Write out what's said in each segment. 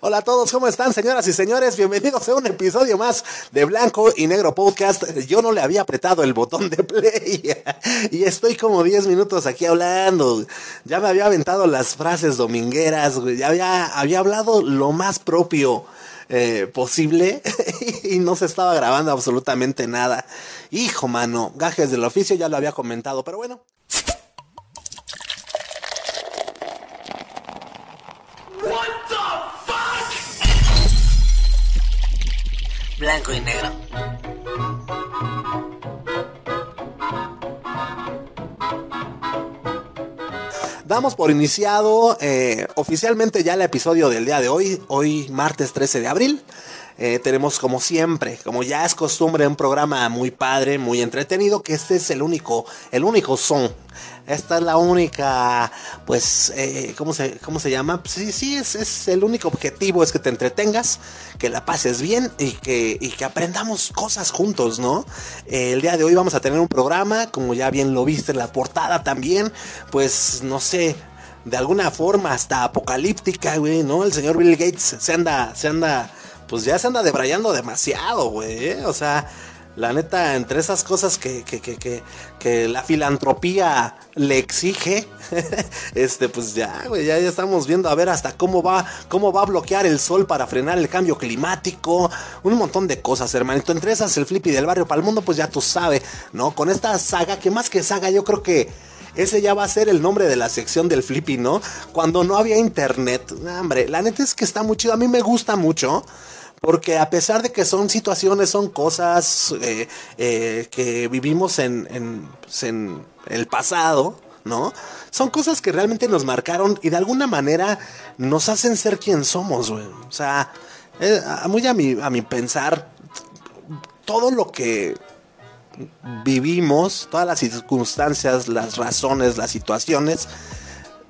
Hola a todos, ¿cómo están señoras y señores? Bienvenidos a un episodio más de Blanco y Negro Podcast. Yo no le había apretado el botón de play y estoy como 10 minutos aquí hablando. Ya me había aventado las frases domingueras, ya había, hablado lo más propio. Eh, posible y no se estaba grabando absolutamente nada. Hijo, mano, gajes del oficio ya lo había comentado, pero bueno. Blanco y negro. Damos por iniciado eh, oficialmente ya el episodio del día de hoy, hoy martes 13 de abril. Eh, tenemos como siempre, como ya es costumbre, un programa muy padre, muy entretenido, que este es el único, el único son esta es la única, pues, eh, ¿cómo, se, ¿cómo se llama? Pues sí, sí, es, es, el único objetivo, es que te entretengas, que la pases bien y que, y que aprendamos cosas juntos, ¿no? Eh, el día de hoy vamos a tener un programa, como ya bien lo viste en la portada también, pues, no sé, de alguna forma hasta apocalíptica, güey, ¿no? El señor Bill Gates se anda, se anda, pues ya se anda debrayando demasiado, güey, ¿eh? o sea la neta, entre esas cosas que, que, que, que, la filantropía le exige, este, pues ya, güey, ya, estamos viendo a ver hasta cómo va, cómo va a bloquear el sol para frenar el cambio climático, un montón de cosas, hermanito. Entre esas, el flippy del barrio para el mundo, pues ya tú sabes, ¿no? Con esta saga, que más que saga, yo creo que ese ya va a ser el nombre de la sección del Flippy, ¿no? Cuando no había internet. hombre, la neta es que está muy chido. A mí me gusta mucho. Porque a pesar de que son situaciones, son cosas eh, eh, que vivimos en, pues, en, el pasado, ¿no? Son cosas que realmente nos marcaron y de alguna manera nos hacen ser quien somos, güey. O sea, eh, muy a mi, a mi pensar, todo lo que vivimos, todas las circunstancias, las razones, las situaciones,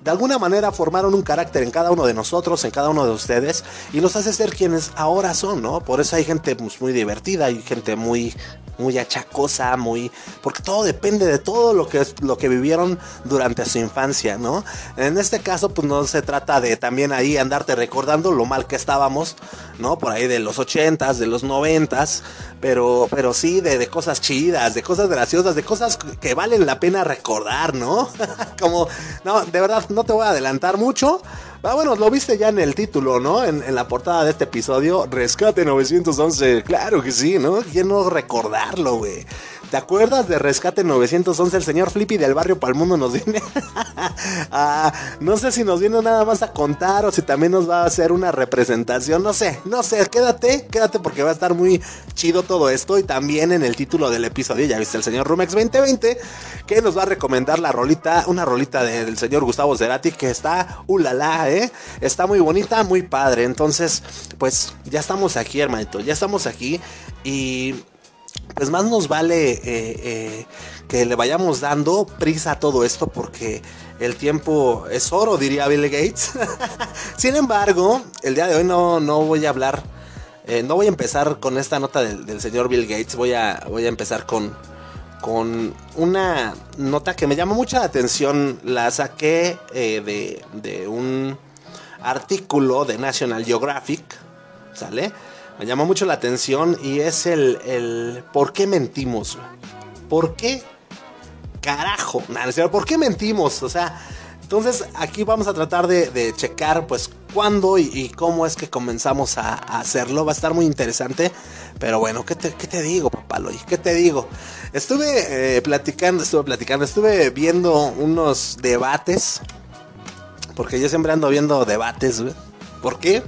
de alguna manera formaron un carácter en cada uno de nosotros, en cada uno de ustedes, y los hace ser quienes ahora son, ¿no? Por eso hay gente pues, muy divertida, hay gente muy muy achacosa, muy porque todo depende de todo lo que lo que vivieron durante su infancia, ¿no? En este caso pues no se trata de también ahí andarte recordando lo mal que estábamos, ¿no? Por ahí de los ochentas, de los noventas, pero pero sí de, de cosas chidas, de cosas graciosas, de cosas que valen la pena recordar, ¿no? Como no, de verdad no te voy a adelantar mucho. Ah, bueno, lo viste ya en el título, ¿no? En, en, la portada de este episodio, Rescate 911. Claro que sí, ¿no? ¿Quién no recordarlo, güey? ¿Te acuerdas de Rescate 911? El señor Flippy del barrio Palmundo nos viene. Ah, no sé si nos viene nada más a contar o si también nos va a hacer una representación. No sé, no sé. Quédate, quédate porque va a estar muy chido todo esto. Y también en el título del episodio, ya viste el señor Rumex 2020, que nos va a recomendar la rolita, una rolita del señor Gustavo Cerati que está, ulala, ¿eh? Está muy bonita, muy padre. Entonces, pues ya estamos aquí, hermanito. Ya estamos aquí. Y pues más nos vale eh, eh, que le vayamos dando prisa a todo esto porque el tiempo es oro, diría Bill Gates. Sin embargo, el día de hoy no, no voy a hablar, eh, no voy a empezar con esta nota del, señor Bill Gates, voy a, voy a empezar con, con una nota que me llamó mucha atención, la saqué de, de un artículo de National Geographic, ¿sale? Me llamó mucho la atención y es el, el ¿por qué mentimos? ¿Por qué? Carajo, ¿por qué mentimos? O sea, entonces aquí vamos a tratar de, checar pues cuándo y, cómo es que comenzamos a, hacerlo. Va a estar muy interesante. Pero bueno, ¿qué te, qué te digo, papaloy? ¿Qué te digo? Estuve eh, platicando, estuve platicando, estuve viendo unos debates. Porque yo siempre ando viendo debates. ¿Por qué?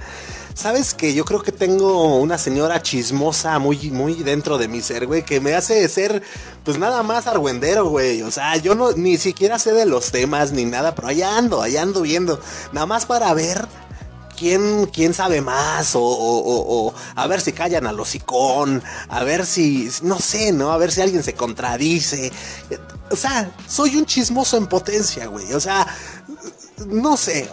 Sabes que yo creo que tengo una señora chismosa muy, muy dentro de mi ser, güey, que me hace ser, pues nada más argüendero, güey. O sea, yo no, ni siquiera sé de los temas ni nada, pero allá ando, allá ando viendo. Nada más para ver quién, quién sabe más, o, o, o, a ver si callan al hocicón, a ver si, no sé, ¿no? A ver si alguien se contradice. O sea, soy un chismoso en potencia, güey. O sea, no sé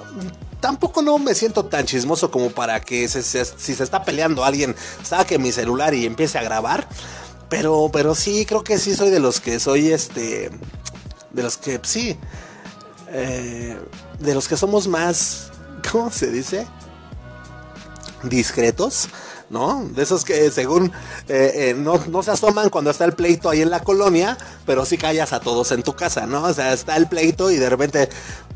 tampoco no me siento tan chismoso como para que si se está peleando alguien saque mi celular y empiece a grabar. Pero, pero sí, creo que sí soy de los que soy este. De los que sí. Eh, de los que somos más. ¿Cómo se dice? discretos, ¿no? De esos que según eh, eh, no, no, se asoman cuando está el pleito ahí en la colonia, pero sí callas a todos en tu casa, ¿no? O sea, está el pleito y de repente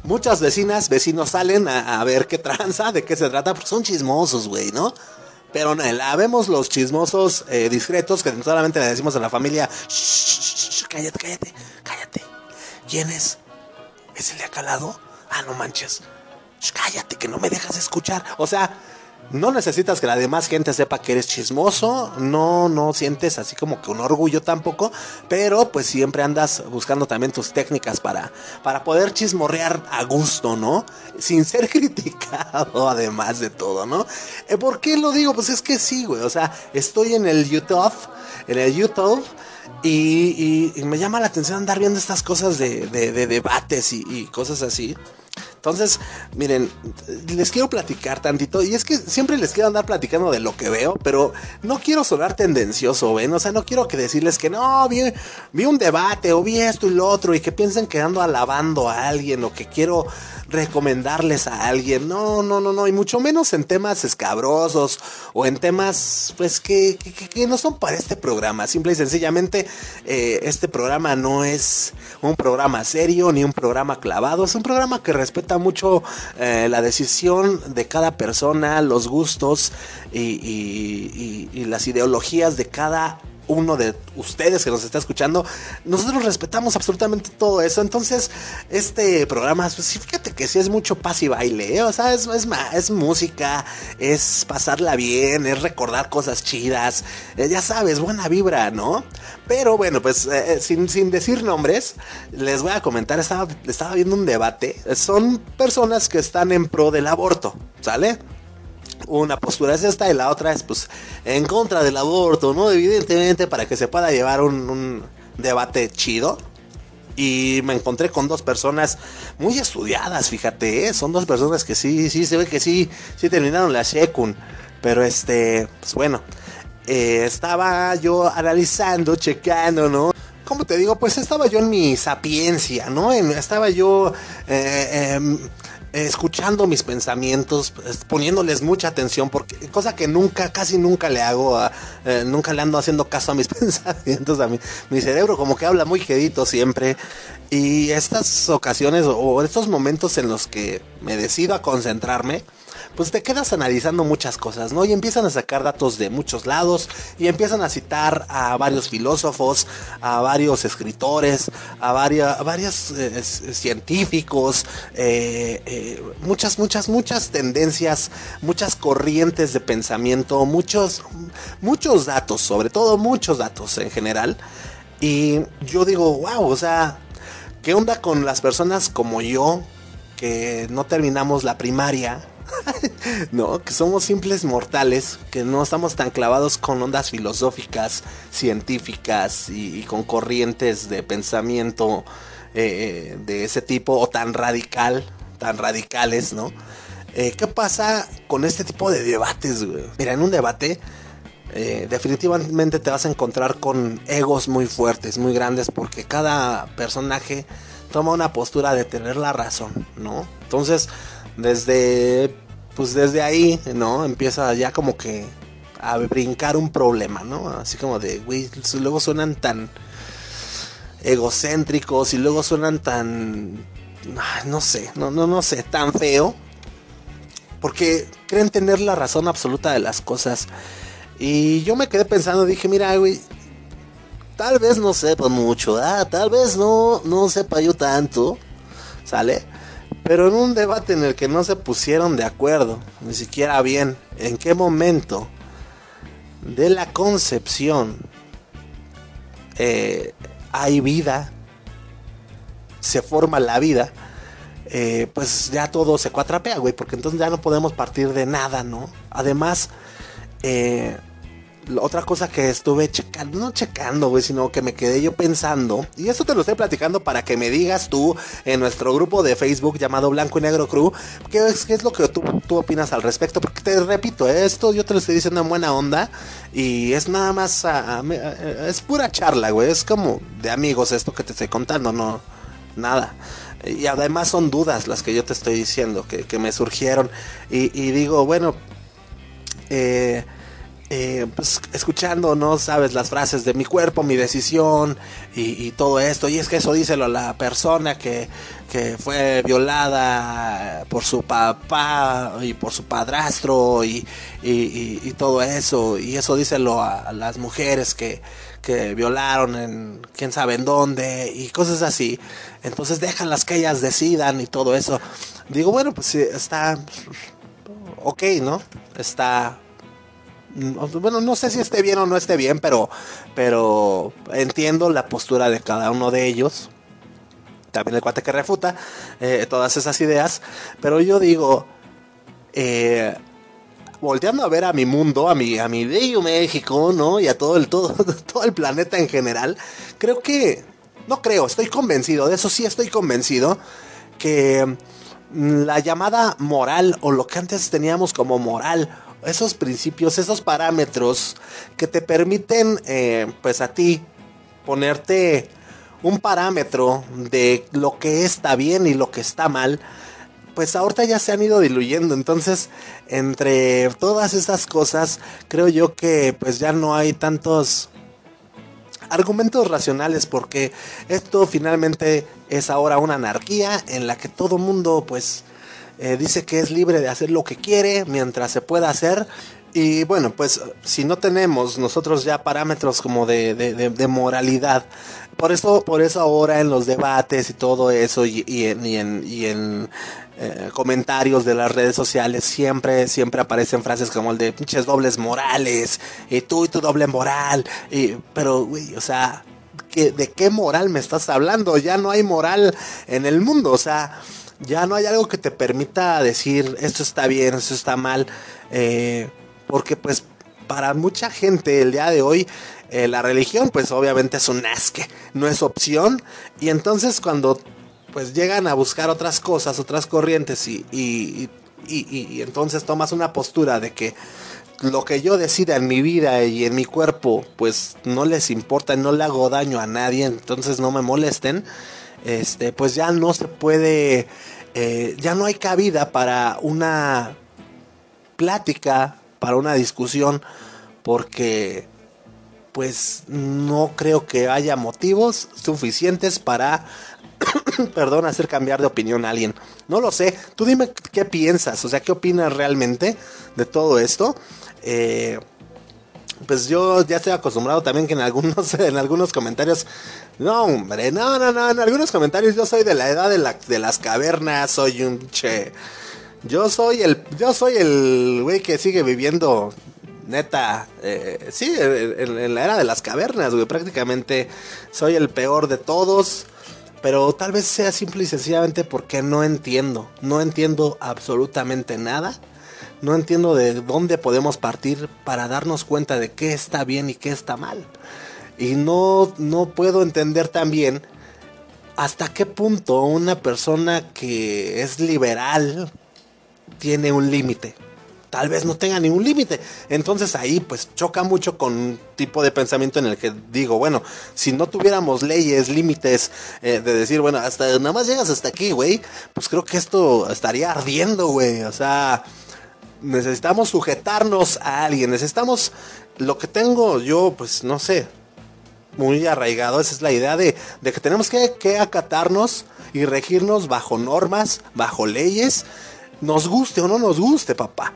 muchas vecinas, vecinos salen a, ver qué tranza, de qué se trata, porque son chismosos, güey, ¿no? Pero la vemos los chismosos eh, discretos que solamente le decimos a la familia, cállate, cállate, cállate. ¿Quién es? ¿Es el de acá al lado? Ah, no manches. cállate, que no me dejas escuchar. O sea, no necesitas que la demás gente sepa que eres chismoso, no, no sientes así como que un orgullo tampoco, pero pues siempre andas buscando también tus técnicas para, para poder chismorrear a gusto, ¿no? Sin ser criticado, además de todo, ¿no? Eh, ¿Por qué lo digo? Pues es que sí, güey, o sea, estoy en el YouTube, en el YouTube. Y, me llama la atención andar viendo estas cosas de, debates y cosas así. Entonces, miren, les quiero platicar tantito. Y es que siempre les quiero andar platicando de lo que veo, pero no quiero sonar tendencioso, ¿ven? O sea, no quiero que decirles que no, vi, vi un debate o vi esto y lo otro y que piensen que ando alabando a alguien o que quiero recomendarles a alguien. No, no, no, no. Y mucho menos en temas escabrosos o en temas, pues, que, no son para este programa. Simple y sencillamente, eh, este programa no es un programa serio ni un programa clavado. Es un programa que respeta mucho eh, la decisión de cada persona, los gustos y, y las ideologías de cada uno de ustedes que nos está escuchando, nosotros respetamos absolutamente todo eso. Entonces, este programa, pues fíjate que sí es mucho paz y baile, ¿eh? o sea, es, es, es, música, es pasarla bien, es recordar cosas chidas, eh, ya sabes, buena vibra, ¿no? Pero bueno, pues eh, sin, sin, decir nombres, les voy a comentar, estaba, estaba viendo un debate, son personas que están en pro del aborto, ¿sale? Una postura es esta y la otra es pues en contra del aborto, ¿no? Evidentemente para que se pueda llevar un, debate chido. Y me encontré con dos personas muy estudiadas, fíjate, ¿eh? son dos personas que sí, sí, se ve que sí, sí terminaron la Shekun. Pero este, pues bueno, eh, estaba yo analizando, checando, ¿no? Como te digo, pues estaba yo en mi sapiencia, ¿no? estaba yo eh, em, escuchando mis pensamientos, pues, poniéndoles mucha atención, porque cosa que nunca, casi nunca le hago, eh, nunca le ando haciendo caso a mis pensamientos, a mi, mi cerebro como que habla muy quedito siempre. Y estas ocasiones o estos momentos en los que me decido a concentrarme, pues te quedas analizando muchas cosas, ¿no? Y empiezan a sacar datos de muchos lados y empiezan a citar a varios filósofos, a varios escritores, a, varios eh, científicos, eh, eh, muchas, muchas, muchas tendencias, muchas corrientes de pensamiento, muchos, muchos datos, sobre todo muchos datos en general. Y yo digo, wow, o sea, ¿qué onda con las personas como yo que no terminamos la primaria? no, que somos simples mortales, que no estamos tan clavados con ondas filosóficas, científicas y, con corrientes de pensamiento eh, de ese tipo o tan radical, tan radicales, ¿no? Eh, ¿Qué pasa con este tipo de debates, Mira, en un debate eh, definitivamente te vas a encontrar con egos muy fuertes, muy grandes, porque cada personaje toma una postura de tener la razón, ¿no? Entonces, desde pues desde ahí, ¿no? Empieza ya como que a brincar un problema, ¿no? Así como de, güey, luego suenan tan egocéntricos y luego suenan tan, no sé, no, no, no sé, tan feo. Porque creen tener la razón absoluta de las cosas. Y yo me quedé pensando, dije, mira, güey, tal vez no sepa mucho, ¿ah? tal vez no, no sepa yo tanto, ¿sale? Pero en un debate en el que no se pusieron de acuerdo, ni siquiera bien, en qué momento de la concepción eh, hay vida, se forma la vida, eh, pues ya todo se cuatrapea, güey, porque entonces ya no podemos partir de nada, ¿no? Además, eh, otra cosa que estuve checando, no checando, güey, sino que me quedé yo pensando, y esto te lo estoy platicando para que me digas tú en nuestro grupo de Facebook llamado Blanco y Negro Crew, qué es, qué es lo que tú, tú, opinas al respecto, porque te repito, esto yo te lo estoy diciendo en buena onda, y es nada más, es pura charla, güey, es como de amigos esto que te estoy contando, no, nada. Y además son dudas las que yo te estoy diciendo, que, me surgieron, y, y digo, bueno, eh, eh, pues, escuchando, ¿no? Sabes, las frases de mi cuerpo, mi decisión y, todo esto. Y es que eso díselo a la persona que, que, fue violada por su papá y por su padrastro y, y, todo eso. Y eso díselo a, las mujeres que, que violaron en quién sabe en dónde y cosas así. Entonces déjanlas que ellas decidan y todo eso. Digo, bueno, pues está ok, ¿no? Está bueno, no sé si esté bien o no esté bien, pero, pero entiendo la postura de cada uno de ellos. También el cuate que refuta eh, todas esas ideas. Pero yo digo, eh, volteando a ver a mi mundo, a mi, a mi bello México, ¿no? Y a todo el, todo, todo el planeta en general, creo que, no creo, estoy convencido, de eso sí estoy convencido, que la llamada moral o lo que antes teníamos como moral esos principios, esos parámetros que te permiten, eh, pues a ti, ponerte un parámetro de lo que está bien y lo que está mal, pues ahorita ya se han ido diluyendo. Entonces, entre todas esas cosas, creo yo que pues ya no hay tantos argumentos racionales porque esto finalmente es ahora una anarquía en la que todo mundo pues eh, dice que es libre de hacer lo que quiere mientras se pueda hacer. Y bueno, pues si no tenemos nosotros ya parámetros como de, de, moralidad, por eso, por eso ahora en los debates y todo eso y, en, y en, eh, comentarios de las redes sociales siempre, siempre aparecen frases como el de pinches dobles morales, y tú y tu doble moral, y, pero güey, o sea, ¿de qué moral me estás hablando? Ya no hay moral en el mundo, o sea ya no hay algo que te permita decir esto está bien, esto está mal, eh, porque pues para mucha gente el día de hoy eh, la religión pues obviamente es un asque, no es opción. Y entonces cuando pues llegan a buscar otras cosas, otras corrientes y, y, y, entonces tomas una postura de que lo que yo decida en mi vida y en mi cuerpo pues no les importa, no le hago daño a nadie, entonces no me molesten, este pues ya no se puede eh, ya no hay cabida para una plática, para una discusión, porque pues no creo que haya motivos suficientes para, perdón, hacer cambiar de opinión a alguien. No lo sé, tú dime qué piensas, o sea, qué opinas realmente de todo esto. Eh, pues yo ya estoy acostumbrado también que en algunos, en algunos comentarios no, hombre, no, no, no. En algunos comentarios yo soy de la edad de, la, de las cavernas, soy un che. Yo soy el, yo soy el güey que sigue viviendo, neta, eh, sí, en, la era de las cavernas, güey. Prácticamente soy el peor de todos. Pero tal vez sea simple y sencillamente porque no entiendo. No entiendo absolutamente nada. No entiendo de dónde podemos partir para darnos cuenta de qué está bien y qué está mal. Y no, no puedo entender también hasta qué punto una persona que es liberal tiene un límite. Tal vez no tenga ningún límite. Entonces ahí pues choca mucho con un tipo de pensamiento en el que digo, bueno, si no tuviéramos leyes, límites, eh, de decir, bueno, hasta nada más llegas hasta aquí, güey, pues creo que esto estaría ardiendo, güey. O sea, necesitamos sujetarnos a alguien, necesitamos lo que tengo yo, pues no sé, muy arraigado. Esa es la idea de, que tenemos que, acatarnos y regirnos bajo normas, bajo leyes, nos guste o no nos guste, papá.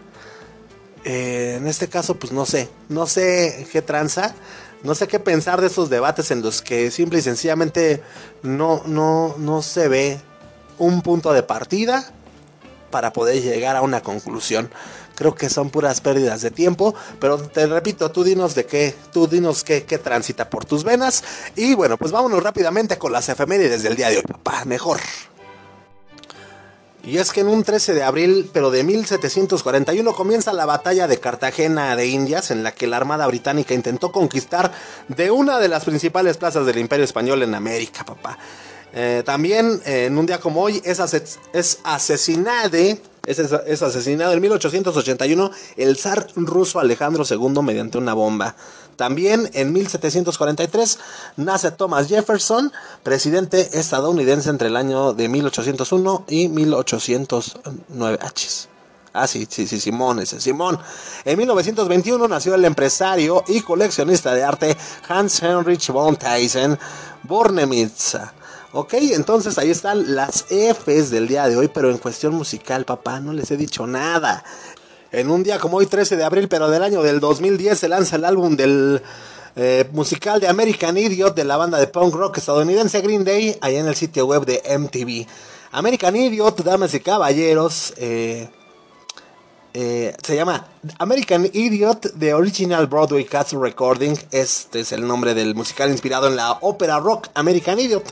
Eh, en este caso, pues no sé, no sé qué tranza, no sé qué pensar de esos debates en los que simple y sencillamente no, no, no se ve un punto de partida para poder llegar a una conclusión creo que son puras pérdidas de tiempo, pero te repito, tú dinos de qué, tú dinos qué, qué transita por tus venas. Y bueno, pues vámonos rápidamente con las efemérides del día de hoy, papá, mejor. Y es que en un 13 de abril, pero de 1741, comienza la batalla de Cartagena de Indias, en la que la Armada Británica intentó conquistar de una de las principales plazas del Imperio Español en América, papá. Eh, también eh, en un día como hoy es, es asesinado es, asesinado en 1881 el zar ruso Alejandro II mediante una bomba. También en 1743 nace Thomas Jefferson, presidente estadounidense entre el año de 1801 y 1809. Ah, sí, sí, sí, Simón, ese Simón. En 1921 nació el empresario y coleccionista de arte Hans Heinrich von Tyson Bornemisz. Ok, entonces ahí están las Fs del día de hoy, pero en cuestión musical, papá, no les he dicho nada. En un día como hoy, 13 de abril, pero del año del 2010, se lanza el álbum del eh, musical de American Idiot de la banda de punk rock estadounidense Green Day, allá en el sitio web de MTV. American Idiot, damas y caballeros, eh, eh, se llama American Idiot The Original Broadway Cast Recording. Este es el nombre del musical inspirado en la ópera rock American Idiot.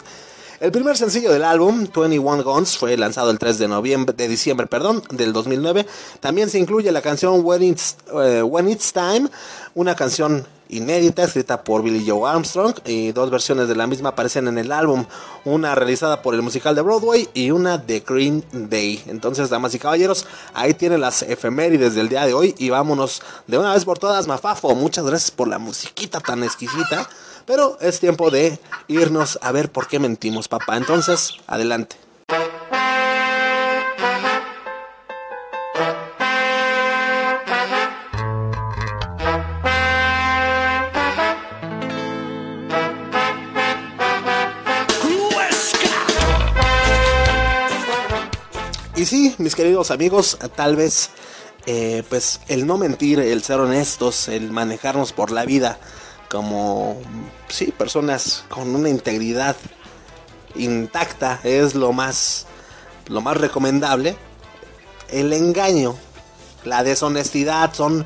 El primer sencillo del álbum, 21 Guns, fue lanzado el 3 de noviembre, de diciembre, perdón, del 2009. También se incluye la canción When It's, When It's Time, una canción inédita escrita por Billy Joe Armstrong y dos versiones de la misma aparecen en el álbum, una realizada por el musical de Broadway y una de Green Day. Entonces, damas y caballeros, ahí tienen las efemérides del día de hoy y vámonos de una vez por todas, Mafafo. Muchas gracias por la musiquita tan exquisita, pero es tiempo de irnos a ver por qué mentimos, papá. Entonces, adelante. Y sí, mis queridos amigos, tal vez eh, pues el no mentir, el ser honestos, el manejarnos por la vida como sí, personas con una integridad intacta es lo más lo más recomendable. El engaño, la deshonestidad son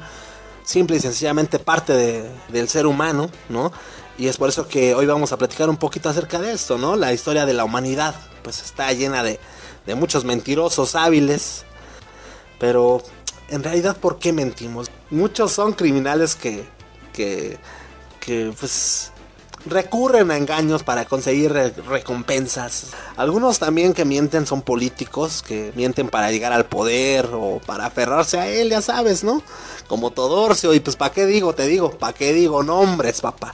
simple y sencillamente parte de, del ser humano, ¿no? Y es por eso que hoy vamos a platicar un poquito acerca de esto, ¿no? La historia de la humanidad, pues está llena de, de muchos mentirosos hábiles. Pero en realidad, ¿por qué mentimos? Muchos son criminales que, que, que pues recurren a engaños para conseguir recompensas. Algunos también que mienten son políticos, que mienten para llegar al poder o para aferrarse a él, ya sabes, ¿no? Como Todorcio, y pues ¿para qué digo? Te digo, ¿para qué digo nombres, papá?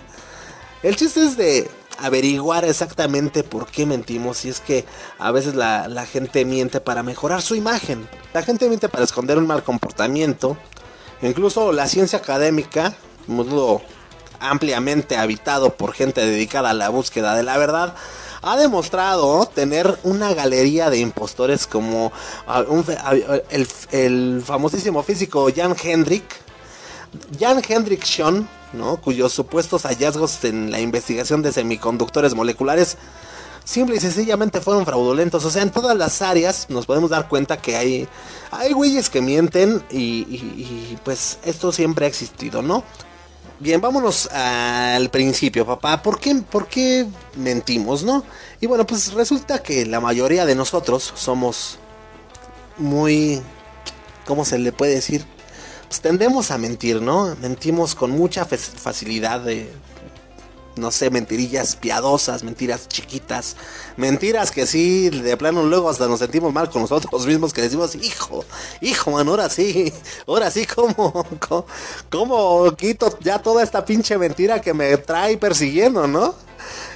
El chiste es de averiguar exactamente por qué mentimos y es que a veces la, la, gente miente para mejorar su imagen. La gente miente para esconder un mal comportamiento. Incluso la ciencia académica, mundo ampliamente habitado por gente dedicada a la búsqueda de la verdad, ha demostrado tener una galería de impostores como un, el, el, famosísimo físico Jan Hendrik. Jan Hendrik Schoen ¿no? cuyos supuestos hallazgos en la investigación de semiconductores moleculares simple y sencillamente fueron fraudulentos. O sea, en todas las áreas nos podemos dar cuenta que hay, hay güeyes que mienten y, y, y pues esto siempre ha existido, ¿no? Bien, vámonos al principio, papá. ¿Por qué, ¿Por qué mentimos, no? Y bueno, pues resulta que la mayoría de nosotros somos muy... ¿Cómo se le puede decir? Pues tendemos a mentir, ¿no? Mentimos con mucha facilidad de, no sé, mentirillas piadosas, mentiras chiquitas, mentiras que sí, de plano luego hasta nos sentimos mal con nosotros mismos que decimos, hijo, hijo, man, ahora sí, ahora sí, ¿cómo, cómo, cómo quito ya toda esta pinche mentira que me trae persiguiendo, ¿no?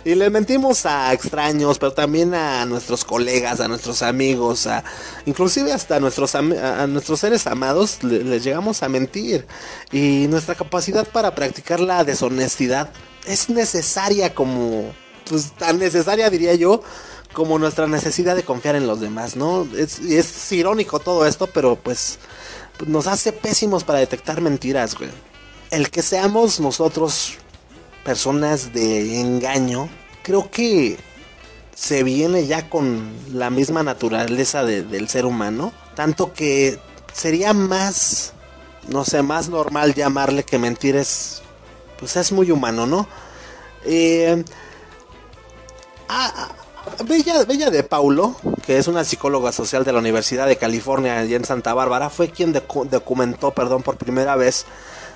Y le mentimos a extraños, pero también a nuestros colegas, a nuestros amigos, a inclusive hasta a nuestros, a nuestros seres amados le, les llegamos a mentir. Y nuestra capacidad para practicar la deshonestidad es necesaria como, pues tan necesaria diría yo, como nuestra necesidad de confiar en los demás, ¿no? Es, es irónico todo esto, pero pues nos hace pésimos para detectar mentiras, güey. El que seamos nosotros personas de engaño, creo que se viene ya con la misma naturaleza de, del ser humano, tanto que sería más, no sé, más normal llamarle que mentir es pues es muy humano, ¿no? Eh, a, a, Bella, Bella de Paulo, que es una psicóloga social de la Universidad de California allá en Santa Bárbara, fue quien documentó, perdón, por primera vez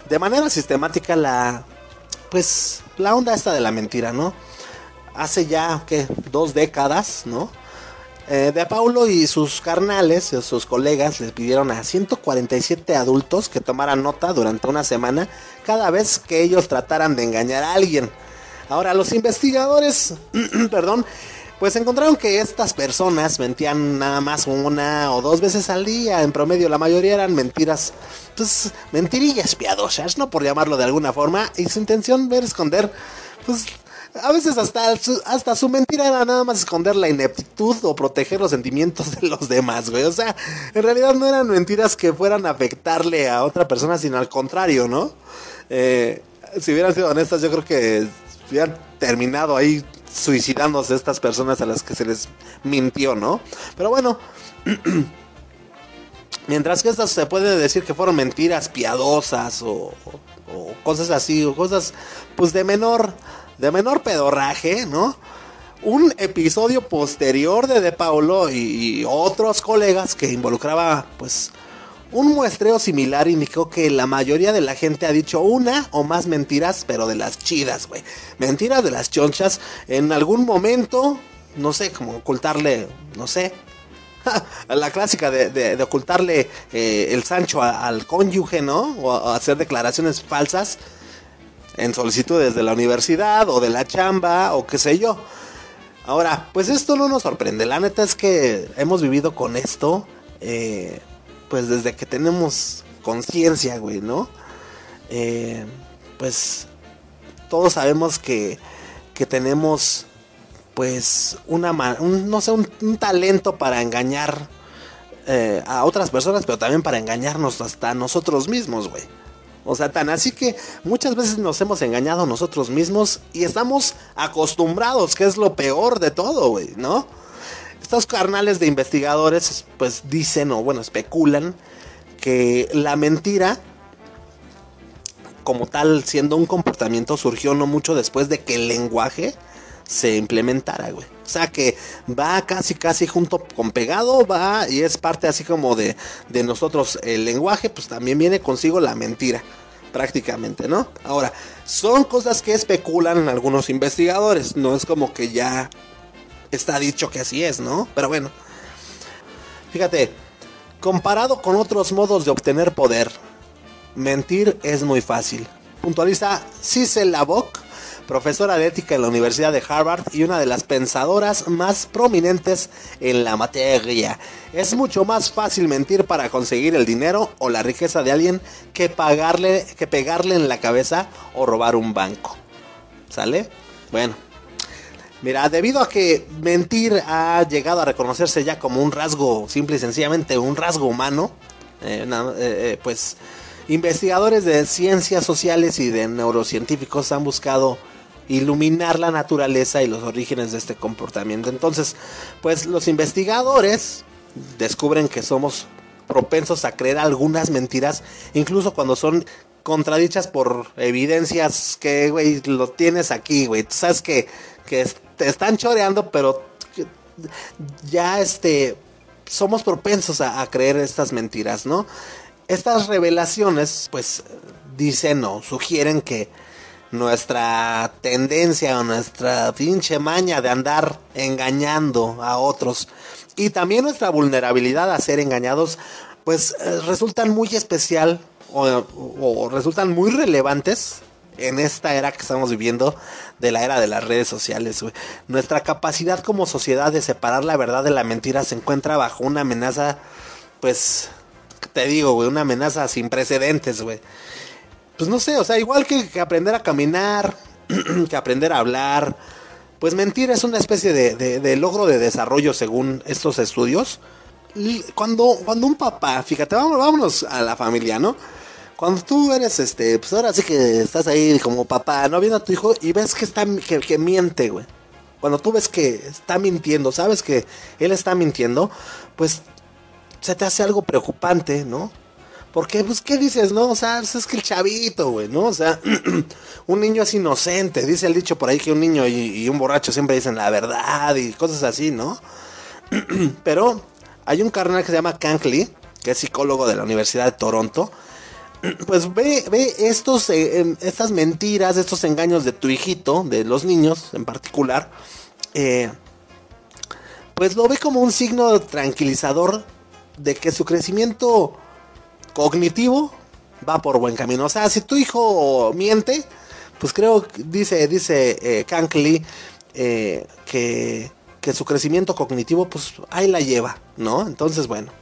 de manera sistemática la, pues, la onda esta de la mentira, ¿no? Hace ya, ¿qué? Dos décadas, ¿no? Eh, de Paulo y sus carnales, sus colegas, les pidieron a 147 adultos que tomaran nota durante una semana cada vez que ellos trataran de engañar a alguien. Ahora, los investigadores, perdón, Pues encontraron que estas personas mentían nada más una o dos veces al día. En promedio, la mayoría eran mentiras, pues mentirillas piadosas, ¿no? Por llamarlo de alguna forma. Y su intención era esconder, pues a veces hasta su, hasta su mentira era nada más esconder la ineptitud o proteger los sentimientos de los demás, güey. O sea, en realidad no eran mentiras que fueran a afectarle a otra persona, sino al contrario, ¿no? Eh, si hubieran sido honestas, yo creo que hubieran terminado ahí suicidándose estas personas a las que se les mintió, ¿no? Pero bueno, mientras que estas se puede decir que fueron mentiras piadosas o, o cosas así, o cosas pues de menor de menor pedorraje, ¿no? Un episodio posterior de De Paulo y, otros colegas que involucraba, pues, un muestreo similar indicó que la mayoría de la gente ha dicho una o más mentiras, pero de las chidas, güey. Mentiras de las chonchas en algún momento, no sé, como ocultarle, no sé, la clásica de, ocultarle eh, el Sancho al cónyuge, ¿no? O hacer declaraciones falsas en solicitudes de la universidad o de la chamba o qué sé yo. Ahora, pues esto no nos sorprende. La neta es que hemos vivido con esto, eh, pues desde que tenemos conciencia, güey, ¿no? Eh, pues todos sabemos que, que tenemos, pues, una, un, no sé, un, talento para engañar eh, a otras personas, pero también para engañarnos hasta nosotros mismos, güey. O sea, tan así que muchas veces nos hemos engañado nosotros mismos y estamos acostumbrados, que es lo peor de todo, güey, ¿no? Estos carnales de investigadores, pues dicen o bueno, especulan que la mentira, como tal, siendo un comportamiento, surgió no mucho después de que el lenguaje se implementara, güey. O sea que va casi casi junto con pegado, va y es parte así como de, de nosotros. El lenguaje pues también viene consigo la mentira, prácticamente, ¿no? Ahora, son cosas que especulan algunos investigadores, no es como que ya está dicho que así es, ¿no? Pero bueno, fíjate, comparado con otros modos de obtener poder, mentir es muy fácil. Puntualiza Cicel Lavoc profesora de ética en la Universidad de Harvard y una de las pensadoras más prominentes en la materia. Es mucho más fácil mentir para conseguir el dinero o la riqueza de alguien que pagarle, que pegarle en la cabeza o robar un banco. ¿Sale? Bueno. Mira, debido a que mentir ha llegado a reconocerse ya como un rasgo, simple y sencillamente un rasgo humano, eh, eh, eh, pues investigadores de ciencias sociales y de neurocientíficos han buscado iluminar la naturaleza y los orígenes de este comportamiento. Entonces, pues los investigadores descubren que somos propensos a creer algunas mentiras, incluso cuando son contradichas por evidencias que, güey, lo tienes aquí, güey. Tú sabes que, que te están choreando, pero ya este, somos propensos a, a creer estas mentiras, ¿no? Estas revelaciones, pues, dicen o sugieren que nuestra tendencia o nuestra pinche maña de andar engañando a otros y también nuestra vulnerabilidad a ser engañados, pues eh, resultan muy especial o, resultan muy relevantes en esta era que estamos viviendo de la era de las redes sociales. Nuestra capacidad como sociedad de separar la verdad de la mentira se encuentra bajo una amenaza, pues, te digo, una amenaza sin precedentes, güey pues no sé, o sea, igual que, aprender a caminar, que aprender a hablar, pues mentir es una especie de, logro de desarrollo según estos estudios. Cuando, cuando un papá, fíjate, vámonos, a la familia, ¿no? Cuando tú eres, este, pues ahora sí que estás ahí como papá, ¿no? Viendo a tu hijo y ves que está, que, que miente, güey. Cuando tú ves que está mintiendo, sabes que él está mintiendo, pues se te hace algo preocupante, ¿no? Porque, pues, ¿qué dices, no? O sea, pues, es que el chavito, güey, ¿no? O sea, un niño es inocente. Dice el dicho por ahí que un niño y, un borracho siempre dicen la verdad y cosas así, ¿no? Pero hay un carnal que se llama Kankly, que es psicólogo de la Universidad de Toronto. Pues ve, ve estos, eh, estas mentiras, estos engaños de tu hijito, de los niños en particular, eh, pues lo ve como un signo tranquilizador de que su crecimiento cognitivo va por buen camino. O sea, si tu hijo miente, pues creo, dice, dice eh, Kankly, eh, que que su crecimiento cognitivo, pues ahí la lleva, ¿no? Entonces, bueno,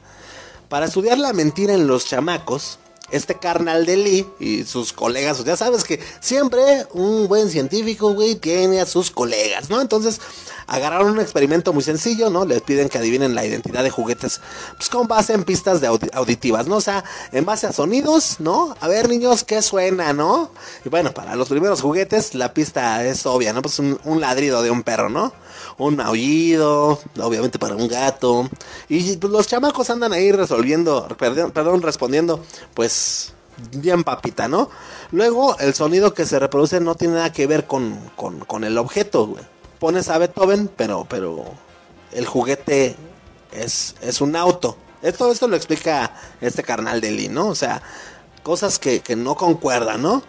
para estudiar la mentira en los chamacos, este carnal de Lee y sus colegas, ya sabes que siempre un buen científico, güey, tiene a sus colegas, ¿no? Entonces agarraron un experimento muy sencillo, ¿no? Les piden que adivinen la identidad de juguetes, pues con base en pistas auditivas, ¿no? O sea, en base a sonidos, ¿no? A ver, niños, ¿qué suena, no? Y bueno, para los primeros juguetes, la pista es obvia, ¿no? Pues un ladrido de un perro, ¿no? Un aullido, obviamente para un gato. Y pues, los chamacos andan ahí resolviendo, perdón, respondiendo, pues bien papita, ¿no? Luego, el sonido que se reproduce no tiene nada que ver con, con, con el objeto, güey pones a Beethoven, pero, pero el juguete es, es un auto. Esto, esto lo explica este carnal de Lee, ¿no? O sea, cosas que, no concuerdan, ¿no?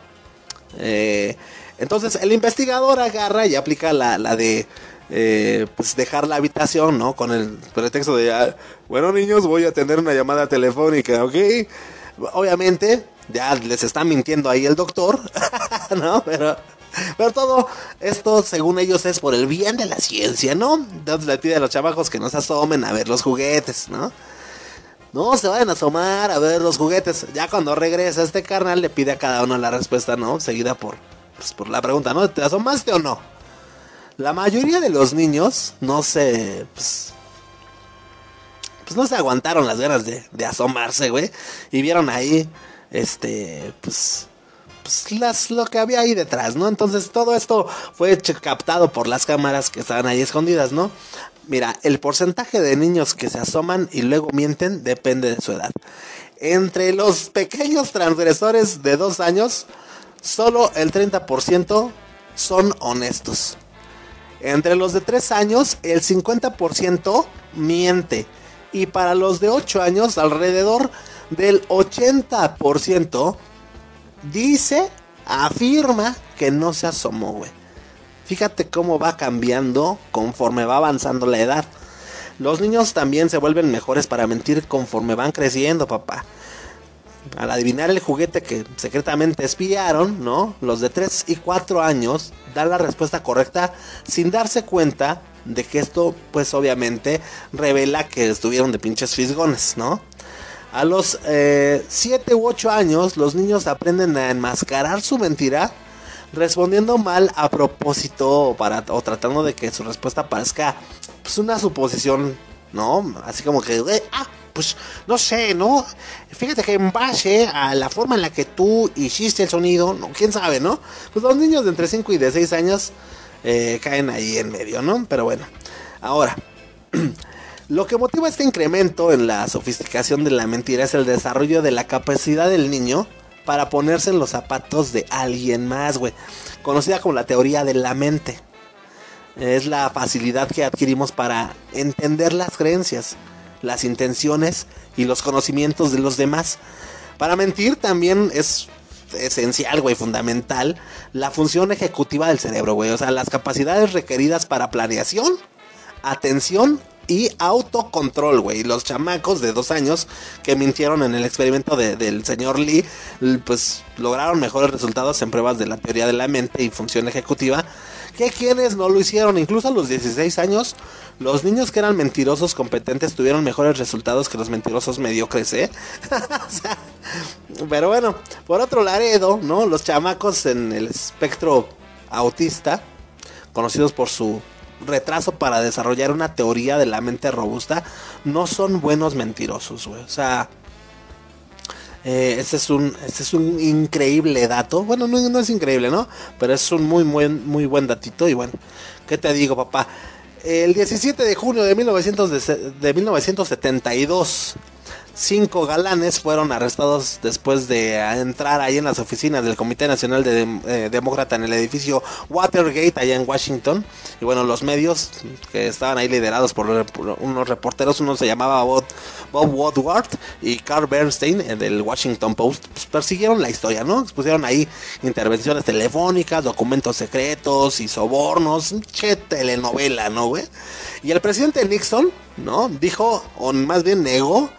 Eh, entonces el investigador agarra y aplica la, la de eh, pues dejar la habitación, ¿no? Con el pretexto de, ah, bueno niños, voy a tener una llamada telefónica, ¿ok? Obviamente, ya les está mintiendo ahí el doctor, ¿no? Pero pero todo esto, según ellos, es por el bien de la ciencia, ¿no? Entonces le pide a los chamacos que no se asomen a ver los juguetes, ¿no? No se vayan a asomar a ver los juguetes. Ya cuando regresa este carnal le pide a cada uno la respuesta, ¿no? Seguida por, pues, por la pregunta, ¿no? ¿Te asomaste o no? La mayoría de los niños no se... Pues, pues no se aguantaron las ganas de, de asomarse, güey. Y vieron ahí, este, pues pues, las, lo que había ahí detrás, ¿no? Entonces todo esto fue captado por las cámaras que estaban ahí escondidas, ¿no? Mira, el porcentaje de niños que se asoman y luego mienten depende de su edad. Entre los pequeños transgresores de dos años, solo el 30% son honestos. Entre los de tres años, el 50% miente. Y para los de 8 años, alrededor del 80% dice, afirma que no se asomó, güey. Fíjate cómo va cambiando conforme va avanzando la edad. Los niños también se vuelven mejores para mentir conforme van creciendo, papá. Al adivinar el juguete que secretamente espiaron, ¿no? Los de 3 y 4 años dan la respuesta correcta sin darse cuenta de que esto, pues obviamente, revela que estuvieron de pinches fisgones, ¿no? A los 7 eh, u 8 años, los niños aprenden a enmascarar su mentira respondiendo mal a propósito para, o tratando de que su respuesta parezca pues, una suposición, ¿no? Así como que, ah, pues no sé, ¿no? Fíjate que en base a la forma en la que tú hiciste el sonido. ¿Quién sabe, no? Pues los niños de entre 5 y de 6 años eh, caen ahí en medio, ¿no? Pero bueno, ahora. Lo que motiva este incremento en la sofisticación de la mentira es el desarrollo de la capacidad del niño para ponerse en los zapatos de alguien más, güey. Conocida como la teoría de la mente. Es la facilidad que adquirimos para entender las creencias, las intenciones y los conocimientos de los demás. Para mentir también es esencial, güey, fundamental, la función ejecutiva del cerebro, güey. O sea, las capacidades requeridas para planeación, atención y autocontrol, güey. Los chamacos de dos años que mintieron en el experimento del señor Lee, pues lograron mejores resultados en pruebas de la teoría de la mente y función ejecutiva que quienes no lo hicieron. Incluso a los 16 años, los niños que eran mentirosos competentes tuvieron mejores resultados que los mentirosos mediocres, ¿eh? pero bueno, por otro lado, ¿no? Los chamacos en el espectro autista, conocidos por su retraso para desarrollar una teoría de la mente robusta, no son buenos mentirosos, güey. O sea, eh, ese, es un, es un increíble dato. Bueno, no, es increíble, ¿no? Pero es un muy, muy, buen datito. Y bueno, ¿qué te digo, papá? El 17 de junio de, 1900 de 1972 cinco galanes fueron arrestados después de entrar ahí en las oficinas del Comité Nacional de eh, Demócrata en el edificio Watergate allá en Washington. Y bueno, los medios que estaban ahí liderados por, unos reporteros, uno se llamaba Bob, Woodward y Carl Bernstein eh, del Washington Post, pues, persiguieron la historia, ¿no? Pusieron ahí intervenciones telefónicas, documentos secretos y sobornos, che telenovela, ¿no, güey? Y el presidente Nixon, ¿no? Dijo, o más bien negó,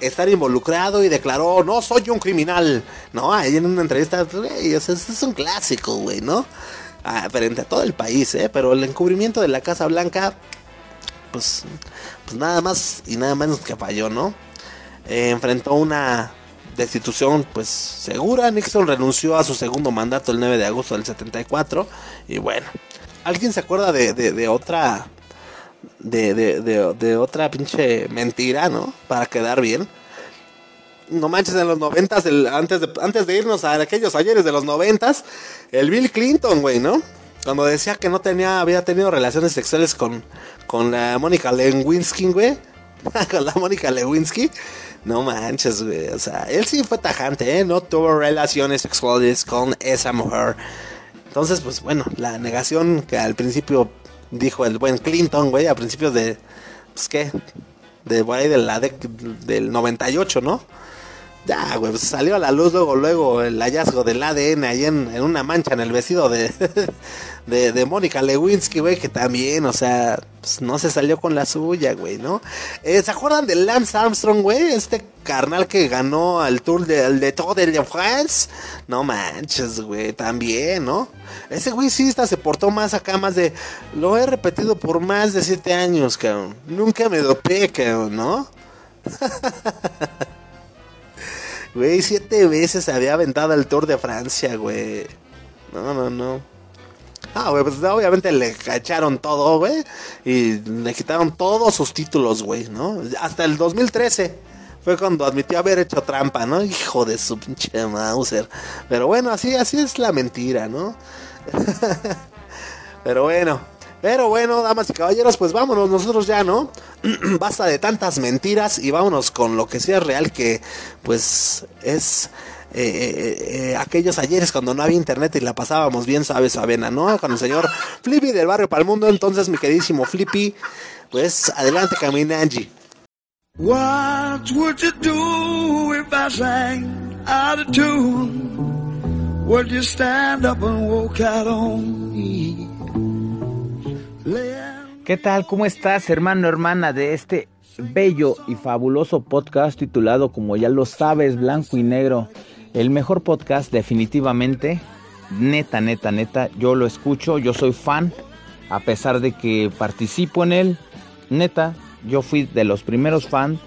estar involucrado y declaró, no soy un criminal, ¿no? Ahí en una entrevista, güey, es, es un clásico, güey, ¿no? Ah, frente a todo el país, ¿eh? Pero el encubrimiento de la Casa Blanca pues, pues nada más y nada menos que falló, ¿no? Eh, enfrentó una destitución pues segura. Nixon renunció a su segundo mandato el 9 de agosto del 74 y bueno, ¿alguien se acuerda de, de, otra de, de, de, otra pinche mentira, ¿no? Para quedar bien. No manches, en los noventas, antes, de, antes de irnos a aquellos ayeres de los noventas, el Bill Clinton, güey, ¿no? Cuando decía que no tenía, había tenido relaciones sexuales con, con la Mónica Lewinsky, güey. con la Mónica Lewinsky. No manches, güey. O sea, él sí fue tajante, ¿eh? No tuvo relaciones sexuales con esa mujer. Entonces, pues bueno, la negación que al principio dijo el buen Clinton, güey, a principios de. Pues qué. De, güey, de la del 98, ¿no? Ya, güey, pues salió a la luz luego, luego el hallazgo del ADN ahí en, en una mancha en el vestido de, de, de Mónica Lewinsky, güey, que también, o sea, pues no se salió con la suya, güey, ¿no? Eh, ¿Se acuerdan de Lance Armstrong, güey? Este carnal que ganó el Tour de, de Tour de France. No manches, güey, también, ¿no? Ese güey sí se portó más acá, más de... Lo he repetido por más de siete años, cabrón. Nunca me dopé, cabrón, ¿no? Güey, siete veces había aventado el Tour de Francia, güey. No, no, no. Ah, güey, pues obviamente le cacharon todo, güey. Y le quitaron todos sus títulos, güey, ¿no? Hasta el 2013 fue cuando admitió haber hecho trampa, ¿no? Hijo de su pinche Mauser. Pero bueno, así, así es la mentira, ¿no? Pero bueno, pero bueno, damas y caballeros, pues vámonos nosotros ya, ¿no? Basta de tantas mentiras y vámonos con lo que sea real, que pues es eh, eh, eh, aquellos ayeres cuando no había internet y la pasábamos bien suave, suavena, ¿no? Con el señor Flippy del barrio para el mundo. Entonces, mi queridísimo Flippy, pues adelante, camina Angie. What would you do if I sang out of tune? Would you stand up and walk out on me? ¿Qué tal? ¿Cómo estás, hermano, hermana de este bello y fabuloso podcast titulado, como ya lo sabes, Blanco y Negro? El mejor podcast definitivamente, neta, neta, neta, yo lo escucho, yo soy fan, a pesar de que participo en él, neta, yo fui de los primeros fans,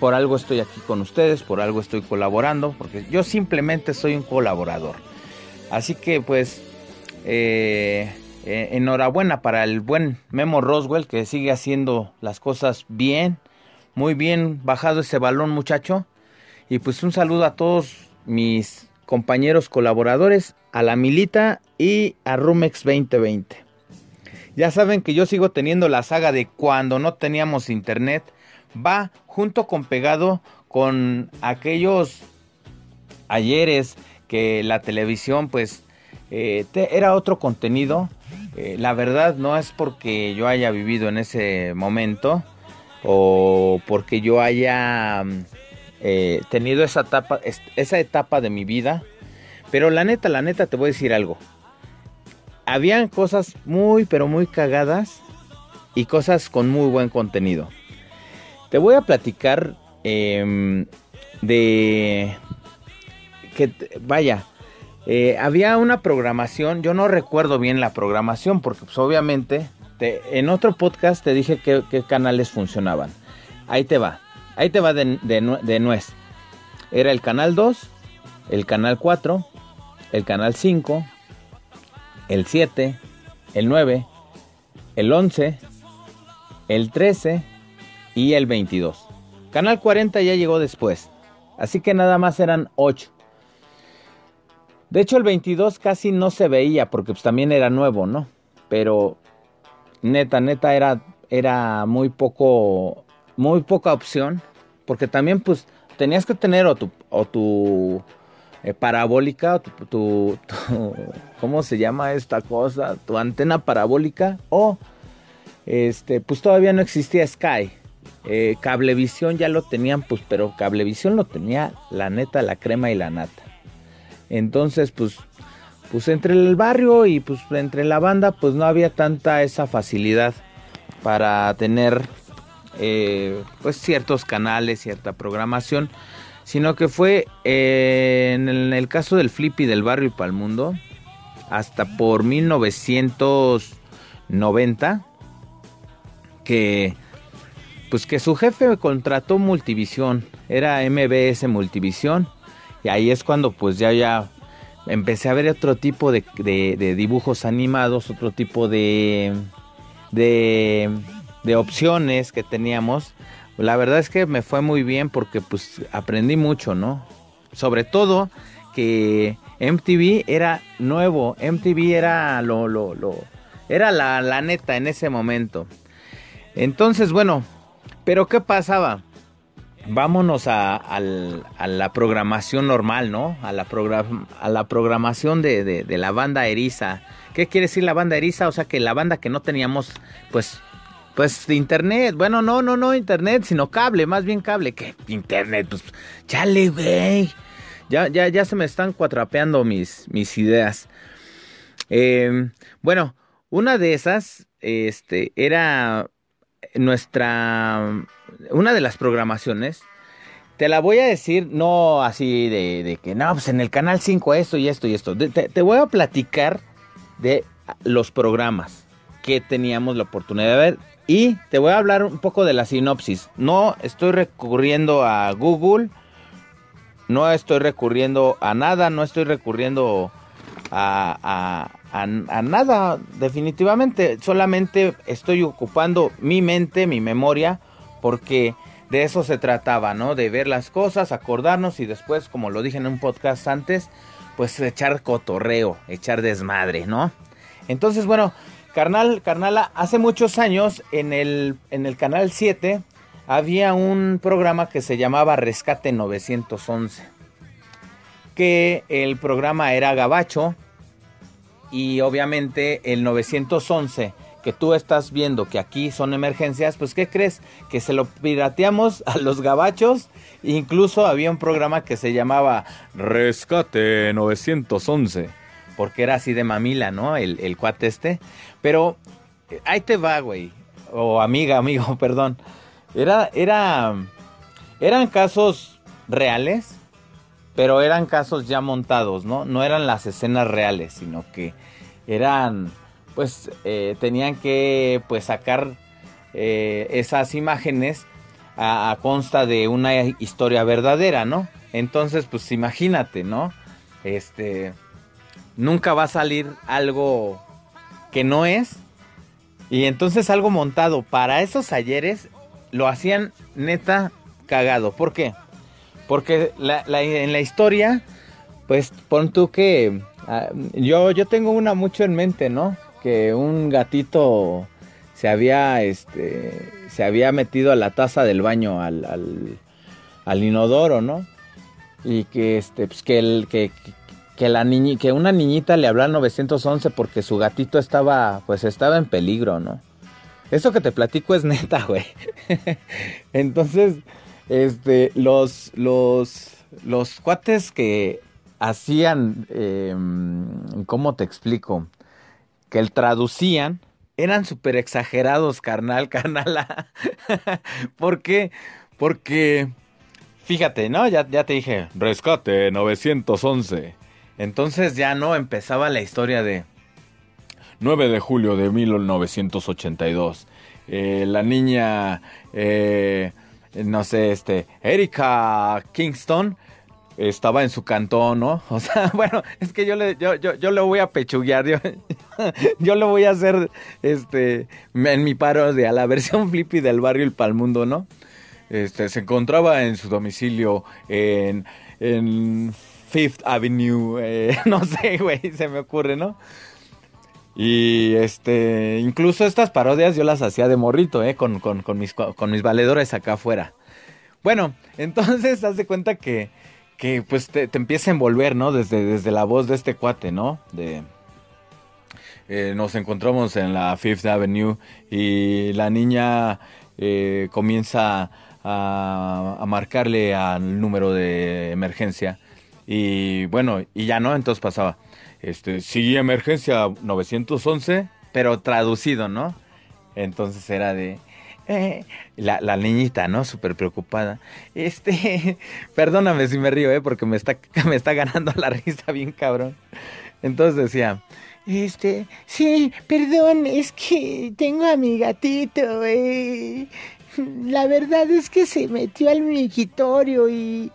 por algo estoy aquí con ustedes, por algo estoy colaborando, porque yo simplemente soy un colaborador. Así que pues... Eh, eh, enhorabuena para el buen Memo Roswell que sigue haciendo las cosas bien, muy bien bajado ese balón muchacho. Y pues un saludo a todos mis compañeros colaboradores, a la Milita y a Rumex 2020. Ya saben que yo sigo teniendo la saga de cuando no teníamos internet. Va junto con pegado con aquellos ayeres que la televisión pues eh, era otro contenido eh, la verdad no es porque yo haya vivido en ese momento o porque yo haya mm, eh, tenido esa etapa, esa etapa de mi vida. Pero la neta, la neta, te voy a decir algo. Habían cosas muy, pero muy cagadas y cosas con muy buen contenido. Te voy a platicar em, de que, vaya, eh, había una programación, yo no recuerdo bien la programación porque pues, obviamente en otro podcast te dije qué, canales funcionaban. Ahí te va, ahí te va de, de, nuez. Era el canal 2, el canal 4, el canal 5, el 7, el 9, el 11, el 13 y el 22. Canal 40 ya llegó después. Así que nada más eran 8. De hecho, el 22 casi no se veía porque pues, también era nuevo, ¿no? Pero neta, neta era, era muy poco, muy poca opción. Porque también pues tenías que tener o tu, o tu eh, parabólica, o tu, ¿cómo se llama esta cosa? Tu antena parabólica o este, pues todavía no existía Sky. Eh, Cablevisión ya lo tenían, pues, pero Cablevisión lo tenía la neta, la crema y la nata. Entonces, pues, pues entre el barrio y pues entre la banda, pues no había tanta esa facilidad para tener eh, pues ciertos canales, cierta programación, sino que fue eh, en, el, el, caso del Flippy del barrio y Palmundo, hasta por 1990, que pues que su jefe contrató Multivisión, era MBS Multivisión, y ahí es cuando pues ya ya empecé a ver otro tipo de, de, dibujos animados, otro tipo de, de, opciones que teníamos. La verdad es que me fue muy bien porque pues aprendí mucho, ¿no? Sobre todo que MTV era nuevo, MTV era lo, lo, lo era la, la neta en ese momento. Entonces, bueno, pero ¿qué pasaba? Vámonos a, la programación normal, ¿no? A la, programación de, la banda Eriza. ¿Qué quiere decir la banda Eriza? O sea, que la banda que no teníamos, pues, pues internet. Bueno, no, no, no internet, sino cable, más bien cable. ¿Qué internet? Pues, chale, güey. Ya, ya, ya se me están cuatrapeando mis, mis ideas. Em, bueno, una de esas, este, era nuestra, una de las programaciones, te la voy a decir, no así de, que, no, pues en el canal 5 esto y esto y esto. Te, voy a platicar de los programas que teníamos la oportunidad de ver y te voy a hablar un poco de la sinopsis. No estoy recurriendo a Google, no estoy recurriendo a nada, no estoy recurriendo a, a, nada, definitivamente. Solamente estoy ocupando mi mente, mi memoria, porque de eso se trataba, ¿no? De ver las cosas, acordarnos y después, como lo dije en un podcast antes, pues echar cotorreo, echar desmadre, ¿no? Entonces, bueno, carnal, carnala, hace muchos años en el, en el canal 7 había un programa que se llamaba Rescate 911. Que el programa era gabacho, y obviamente el 911 que tú estás viendo que aquí son emergencias, pues ¿qué crees? Que se lo pirateamos a los gabachos. Incluso había un programa que se llamaba Rescate 911, porque era así de mamila, ¿no? El, el cuate este. Pero eh, ahí te va, güey. O amiga, amigo, perdón. Era, era, eran casos reales pero eran casos ya montados, ¿no? No eran las escenas reales, sino que eran, pues, eh, tenían que, pues, sacar eh, esas imágenes a, consta de una historia verdadera, ¿no? Entonces, pues, imagínate, ¿no? Este, nunca va a salir algo que no es. Y entonces algo montado para esos ayeres lo hacían neta cagado. ¿Por qué? Porque en la historia, pues pon tú que ah, yo, yo tengo una mucho en mente, ¿no? Que un gatito se había, este, se había metido a la taza del baño, al, al, inodoro, ¿no? Y que, este, pues que, el, que, que la que una niñita le habló al 911 porque su gatito estaba, pues estaba en peligro, ¿no? Eso que te platico es neta, güey. Entonces, este, los, los, los cuates que hacían, em, ¿cómo te explico? Que el traducían, eran súper exagerados, carnal, carnala. ¿Por qué? Porque, fíjate, ¿no? Ya, ya te dije, rescate 911. Entonces ya no empezaba la historia de 9 de julio de 1982. Eh, la niña eh, no sé, este, Erika Kingston estaba en su cantón, ¿no? O sea, bueno, es que yo le, yo, yo, yo le voy a pechuguear, yo, yo lo voy a hacer, este, en mi parodia, la versión flippy del barrio El Palmundo, ¿no? Este, se encontraba en su domicilio en, en Fifth Avenue, eh, no sé, güey, se me ocurre, ¿no? Y este, incluso estas parodias yo las hacía de morrito, ¿eh? Con, mis, con mis valedores acá afuera. Bueno, entonces haz de cuenta que, que pues te, empieza a envolver, ¿no? Desde, desde la voz de este cuate, ¿no? De, eh, nos encontramos en la Fifth Avenue y la niña eh, comienza a, a, marcarle al número de emergencia y bueno, y ya no, entonces pasaba este, sí, emergencia 911, pero traducido, ¿no? Entonces era de... La, la, niñita, ¿no? Súper preocupada. Este, perdóname si me río, ¿eh? Porque me está, me está ganando la risa bien cabrón. Entonces decía, este, sí, perdón, es que tengo a mi gatito, eh. la verdad es que se metió al migitorio y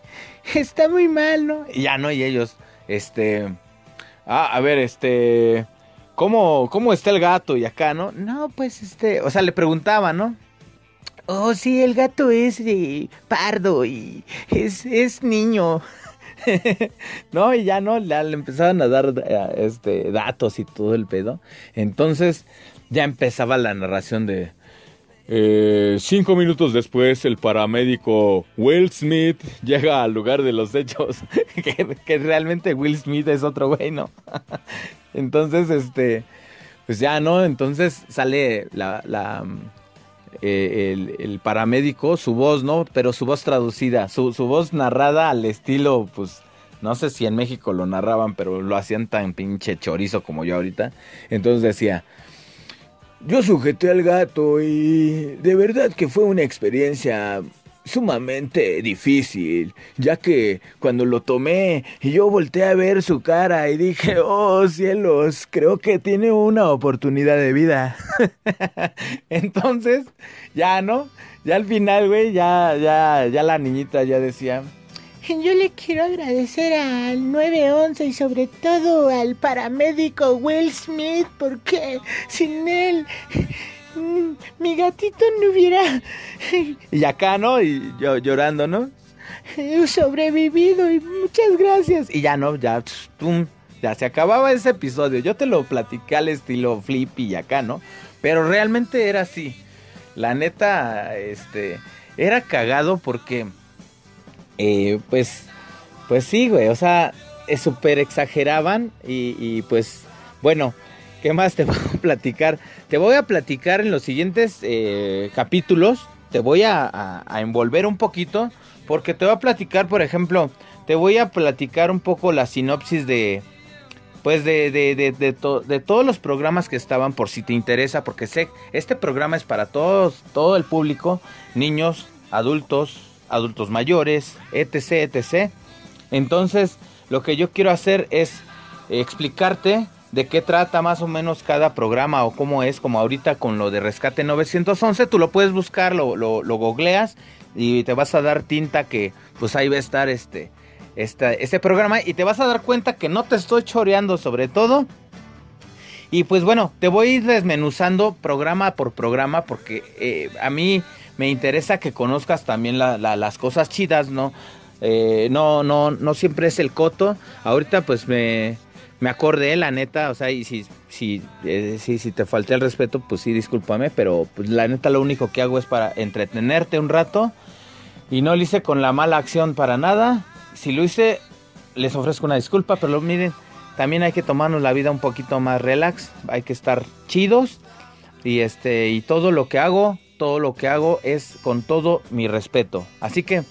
está muy mal, ¿no? Y ya no, y ellos, este, ah, a ver, este, ¿cómo, cómo está el gato? Y acá, ¿no? No, pues, este, o sea, le preguntaba, ¿no? Oh, sí, el gato es de pardo y es, es niño. no, y ya no, le, le empezaban a dar eh, este, datos y todo el pedo. Entonces ya empezaba la narración de... Eh, cinco minutos después, el paramédico Will Smith llega al lugar de los hechos. que, realmente Will Smith es otro güey, ¿no? Entonces, este, pues ya, ¿no? Entonces sale la eh, el, paramédico, su voz, ¿no? Pero su voz traducida, su, su voz narrada al estilo, pues, no sé si en México lo narraban, pero lo hacían tan pinche chorizo como yo ahorita. Entonces decía, yo sujeté al gato y de verdad que fue una experiencia sumamente difícil, ya que cuando lo tomé yo volteé a ver su cara y dije, oh cielos, creo que tiene una oportunidad de vida. Entonces, ya, ¿no? Ya al final, güey, ya, ya, ya la niñita ya decía, yo le quiero agradecer al 911 y sobre todo al paramédico Will Smith porque sin él mm, mi gatito no hubiera... Y acá, ¿no? Y yo llorando, ¿no? He sobrevivido y muchas gracias. Y ya no, ya, ya se acababa ese episodio. Yo te lo platiqué al estilo Flippy y acá, ¿no? Pero realmente era así. La neta, este, era cagado porque eh, pues, pues sí, güey, o sea, es súper exageraban y, pues, bueno, ¿qué más te voy a platicar? Te voy a platicar en los siguientes eh, capítulos, te voy a, envolver un poquito, porque te voy a platicar, por ejemplo, te voy a platicar un poco la sinopsis de, pues de, de, todos los programas que estaban por si te interesa, porque sé, este programa es para todos, todo el público, niños, adultos, adultos mayores, etc, etc. Entonces, lo que yo quiero hacer es explicarte de qué trata más o menos cada programa o cómo es, como ahorita con lo de Rescate 911, tú lo puedes buscar, lo, lo, lo googleas y te vas a dar tinta que pues ahí va a estar este, este, programa y te vas a dar cuenta que no te estoy choreando sobre todo. Y pues bueno, te voy a ir desmenuzando programa por programa porque eh, a mí me interesa que conozcas también las cosas chidas, ¿no? Eh, no, no, no siempre es el coto. Ahorita pues me, me acordé, la neta, o sea, y si, si, eh, si, si, te falté el respeto, pues sí, discúlpame, pero pues la neta lo único que hago es para entretenerte un rato y no lo hice con la mala acción para nada. Si lo hice, les ofrezco una disculpa, pero miren, también hay que tomarnos la vida un poquito más relax, hay que estar chidos y este y todo lo que hago todo lo que hago es con todo mi respeto. Así que,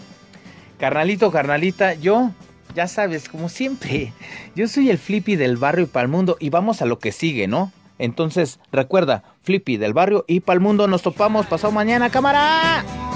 carnalito, carnalita, yo, ya sabes, como siempre, yo soy el Flippy del barrio y para el mundo y vamos a lo que sigue, ¿no? Entonces, recuerda, Flippy del barrio y para el mundo nos topamos pasado mañana, cámara.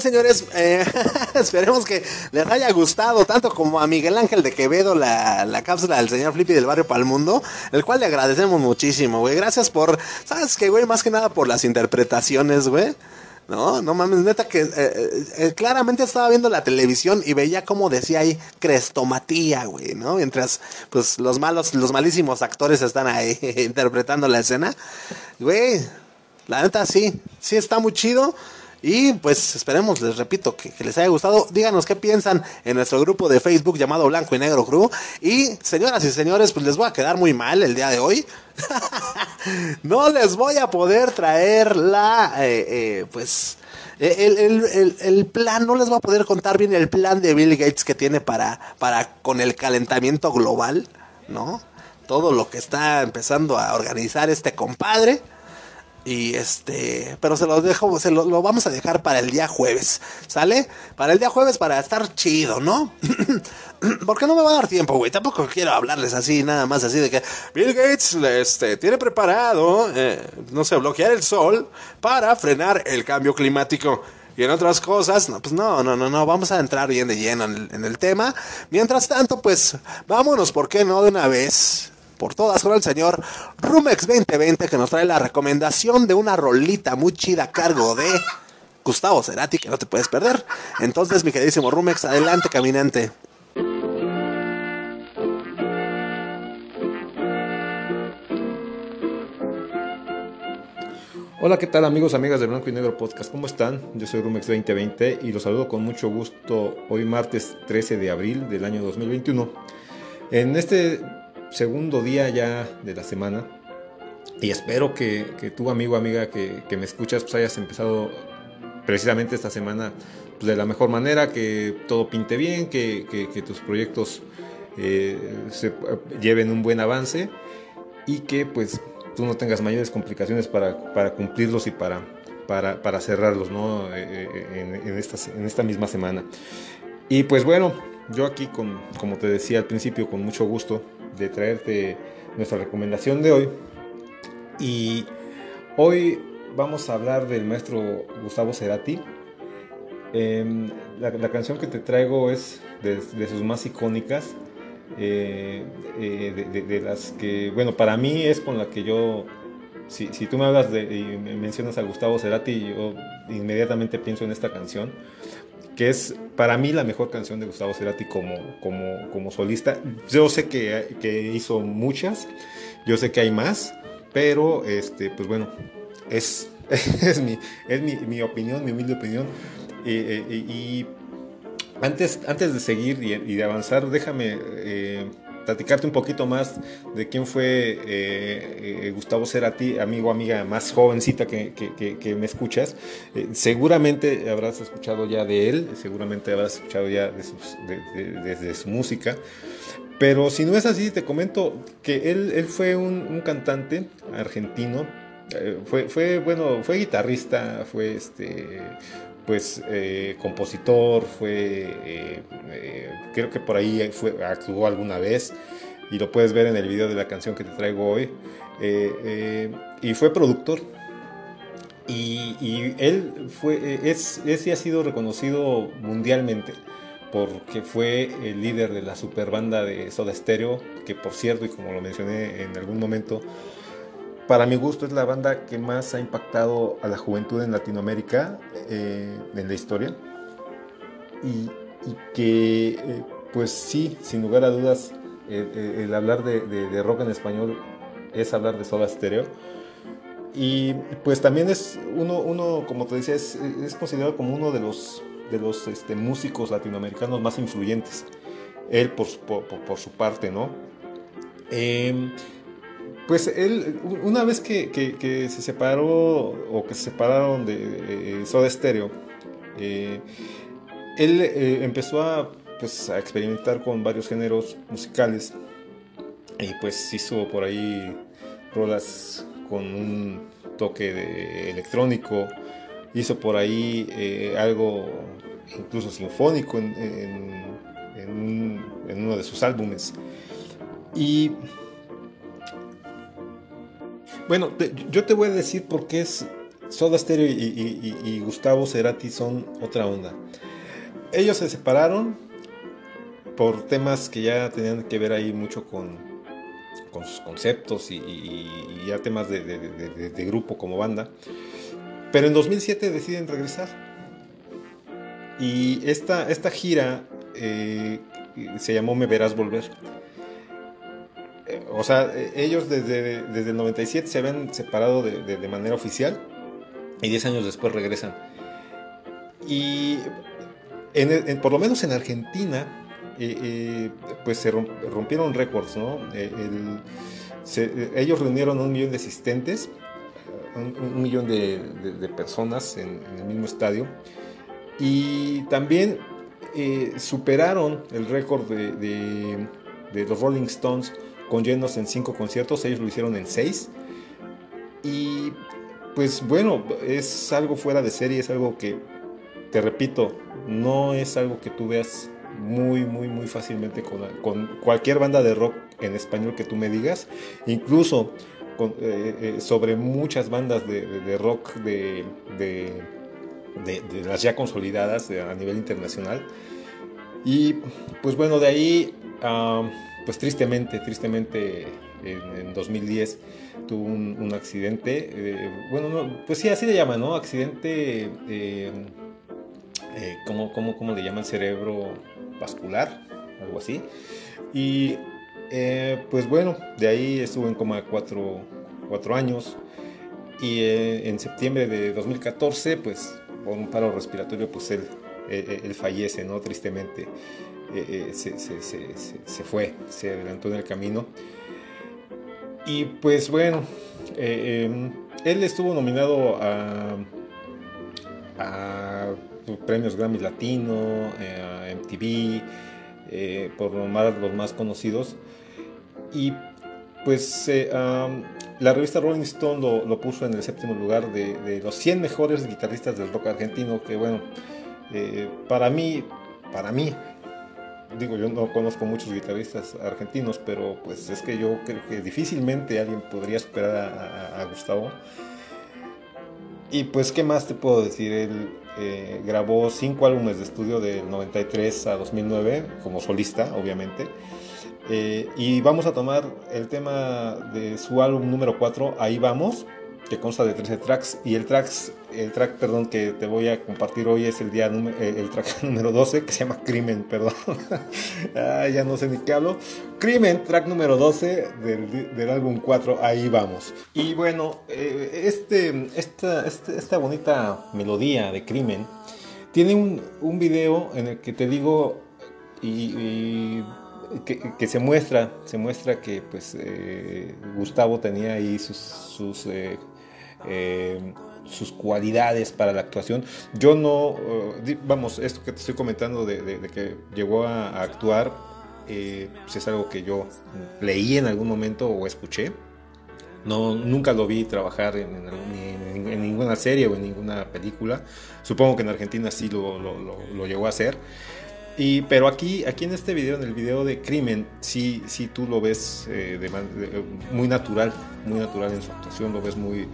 Señores, eh, esperemos que les haya gustado tanto como a Miguel Ángel de Quevedo la, cápsula del señor Flippy del barrio para el mundo, el cual le agradecemos muchísimo, güey. Gracias por, ¿sabes qué, güey? Más que nada por las interpretaciones, güey. No, no mames, neta que eh, eh, claramente estaba viendo la televisión y veía como decía ahí crestomatía, güey, ¿no? Mientras, pues, los malos, los malísimos actores están ahí interpretando la escena. Güey, la neta sí, sí está muy chido. Y pues esperemos, les repito, que, les haya gustado. Díganos qué piensan en nuestro grupo de Facebook llamado Blanco y Negro Crew. Y señoras y señores, pues les voy a quedar muy mal el día de hoy. no les voy a poder traer la, eh, eh, pues, el, plan, no les voy a poder contar bien el plan de Bill Gates que tiene para, para con el calentamiento global, ¿no? Todo lo que está empezando a organizar este compadre. Y este, pero se los dejo, se lo, lo vamos a dejar para el día jueves, ¿sale? Para el día jueves para estar chido, ¿no? Porque no me va a dar tiempo, güey. Tampoco quiero hablarles así, nada más así de que Bill Gates este, tiene preparado, eh, no sé, bloquear el sol para frenar el cambio climático. Y en otras cosas, no, pues no, no, no, no, vamos a entrar bien de lleno en el, en el tema. Mientras tanto, pues vámonos, ¿por qué no de una vez? Por todas con el señor Rumex 2020 que nos trae la recomendación de una rolita muy chida a cargo de Gustavo Cerati que no te puedes perder. Entonces, mi queridísimo Rumex, adelante caminante. Hola, ¿qué tal amigos, amigas de Blanco y Negro Podcast? ¿Cómo están? Yo soy Rumex 2020 y los saludo con mucho gusto hoy martes 13 de abril del año 2021. En este segundo día ya de la semana y espero que, que tú amigo, amiga que, me escuchas pues hayas empezado precisamente esta semana pues, de la mejor manera, que todo pinte bien, que, tus proyectos eh, se lleven un buen avance y que pues tú no tengas mayores complicaciones para, cumplirlos y para, cerrarlos ¿no? en, en, esta, en esta misma semana. Y pues bueno, yo aquí, con, como te decía al principio, con mucho gusto de traerte nuestra recomendación de hoy. Y hoy vamos a hablar del maestro Gustavo Cerati. Eh, la, canción que te traigo es de, sus más icónicas, eh, eh, de, las que, bueno, para mí es con la que yo, si, si tú me hablas de, y me mencionas a Gustavo Cerati, yo inmediatamente pienso en esta canción, que es para mí la mejor canción de Gustavo Cerati como, como, como solista. Yo sé que, que, hizo muchas, yo sé que hay más, pero este, pues bueno, es, es, mi, es mi, mi opinión, mi humilde opinión. y, y, antes, antes de seguir y, y de avanzar, déjame eh, platicarte un poquito más de quién fue eh, eh, Gustavo Cerati, amigo, amiga más jovencita que, que, me escuchas. Eh, seguramente habrás escuchado ya de él, seguramente habrás escuchado ya de su música. Pero si no es así, te comento que él, él fue un, un cantante argentino. fue, fue, bueno, fue guitarrista, fue este, pues eh, compositor, fue, eh, eh, creo que por ahí actuó alguna vez y lo puedes ver en el video de la canción que te traigo hoy, y fue productor. Y, y él fue, es, ese ha sido reconocido mundialmente porque fue el líder de la super banda de Soda Stereo, que por cierto, y como lo mencioné en algún momento, para mi gusto es la banda que más ha impactado a la juventud en Latinoamérica eh, en la historia. Y, que eh, pues sí, sin lugar a dudas, eh, el hablar de, de, rock en español es hablar de Soda Stereo. Y pues también es uno, uno como te decía, es, es considerado como uno de los, de los este, músicos latinoamericanos más influyentes, él por, por, por su parte, ¿no? Eh, pues él, una vez que, que, se separó o que se separaron de, de Soda Stereo, eh, él eh, empezó a, pues, a experimentar con varios géneros musicales y pues hizo por ahí rolas con un toque electrónico, hizo por ahí eh, algo incluso sinfónico en, en uno de sus álbumes. Y bueno, te, yo te voy a decir por qué es Soda Stereo y, Gustavo Cerati son otra onda. Ellos se separaron por temas que ya tenían que ver ahí mucho con, con sus conceptos y, ya temas de, de, grupo como banda. Pero en 2007 deciden regresar. Y esta, esta gira eh, se llamó Me Verás Volver o sea, ellos desde, desde el 97 se habían separado de, de, de, manera oficial y 10 años después regresan. Y en, en, por lo menos en Argentina, eh, eh, pues se rompieron récords, ¿no? Eh, el, se, ellos reunieron un millón de asistentes, un, un millón de, de, personas en, en, el mismo estadio y también superaron el récord de, los Rolling Stones con llenos en cinco conciertos, ellos lo hicieron en seis. Y pues bueno, es algo fuera de serie, es algo que, te repito, no es algo que tú veas muy, muy, muy fácilmente con, con cualquier banda de rock en español que tú me digas, incluso eh, eh, sobre muchas bandas de, rock de, de, las ya consolidadas a nivel internacional. Y pues bueno, de ahí, pues tristemente, tristemente en, en 2010 tuvo un, accidente, eh, bueno, no, pues sí, así le llaman, ¿no? Accidente, eh, eh, ¿cómo, cómo, cómo le llaman? Cerebro vascular, algo así. Y pues bueno, de ahí estuvo en coma cuatro, cuatro años. Y en septiembre de 2014, pues por un paro respiratorio, pues él fallece, ¿no? Tristemente. Eh, se, se, fue, se adelantó en el camino. Y pues bueno, él estuvo nominado a, premios Grammy Latino, a MTV, eh, por más, los más conocidos. Y pues eh, la revista Rolling Stone lo, puso en el séptimo lugar de, los 100 mejores guitarristas del rock argentino, que bueno, eh, para mí, para mí, digo, yo no conozco muchos guitarristas argentinos, pero pues es que yo creo que difícilmente alguien podría superar a, Gustavo. Y pues, ¿qué más te puedo decir? Él eh, grabó cinco álbumes de estudio del 93 a 2009 como solista, obviamente. Eh, y vamos a tomar el tema de su álbum número 4, Ahí vamos, que consta de 13 tracks. Y el, tracks, el track perdón, que te voy a compartir hoy es el, día, eh, el track número 12, que se llama Crimen, perdón. ah, ya no sé ni qué hablo. Crimen, track número 12 del, del álbum 4, Ahí vamos. Y bueno, eh, este, esta, este, esta bonita melodía de Crimen tiene un, un video en el que te digo y, que, se muestra, se muestra que pues eh, Gustavo tenía ahí sus, sus, eh, eh, sus, cualidades para la actuación. Yo no, vamos, esto que te estoy comentando de, que llegó a, actuar, pues es algo que yo leí en algún momento o escuché. No, nunca lo vi trabajar en, en, ninguna serie o en ninguna película. Supongo que en Argentina sí lo, lo, llegó a hacer. Y, pero aquí, aquí en este video, en el video de Crimen, sí, sí tú lo ves eh, muy natural, muy natural en su actuación, lo ves muy,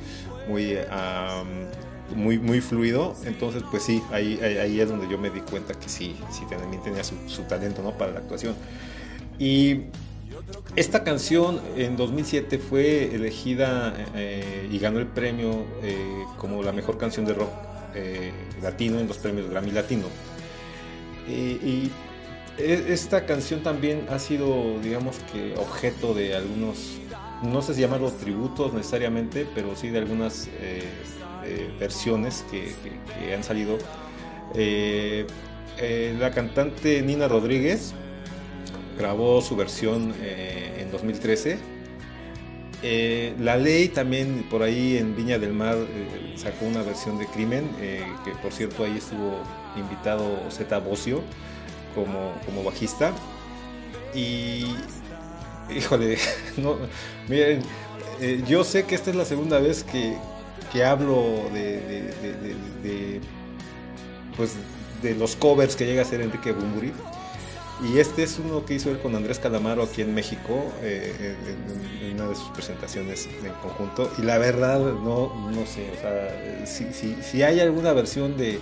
muy, um, muy, muy fluido. Entonces, pues sí, ahí, ahí, es donde yo me di cuenta que sí, sí también tenía su, su talento ¿no? para la actuación. Y esta canción en 2007 fue elegida eh, y ganó el premio eh, como la mejor canción de rock eh, latino en los premios Grammy Latino. Y, y, esta canción también ha sido, digamos que, objeto de algunos, no sé si llamarlos tributos necesariamente, pero sí de algunas eh, eh, versiones que, han salido. Eh, la cantante Nina Rodríguez grabó su versión en 2013. la ley también por ahí en Viña del Mar sacó una versión de Crimen, que por cierto ahí estuvo invitado Zeta Bocio como, como bajista. Y, híjole, no, miren, eh, yo sé que esta es la segunda vez que, que hablo de, de, pues, de los covers que llega a hacer Enrique Bumburi. Y este es uno que hizo él con Andrés Calamaro aquí en México, eh, en, en, una de sus presentaciones en conjunto. Y la verdad, no, no sé, o sea, si, si, si hay alguna versión de,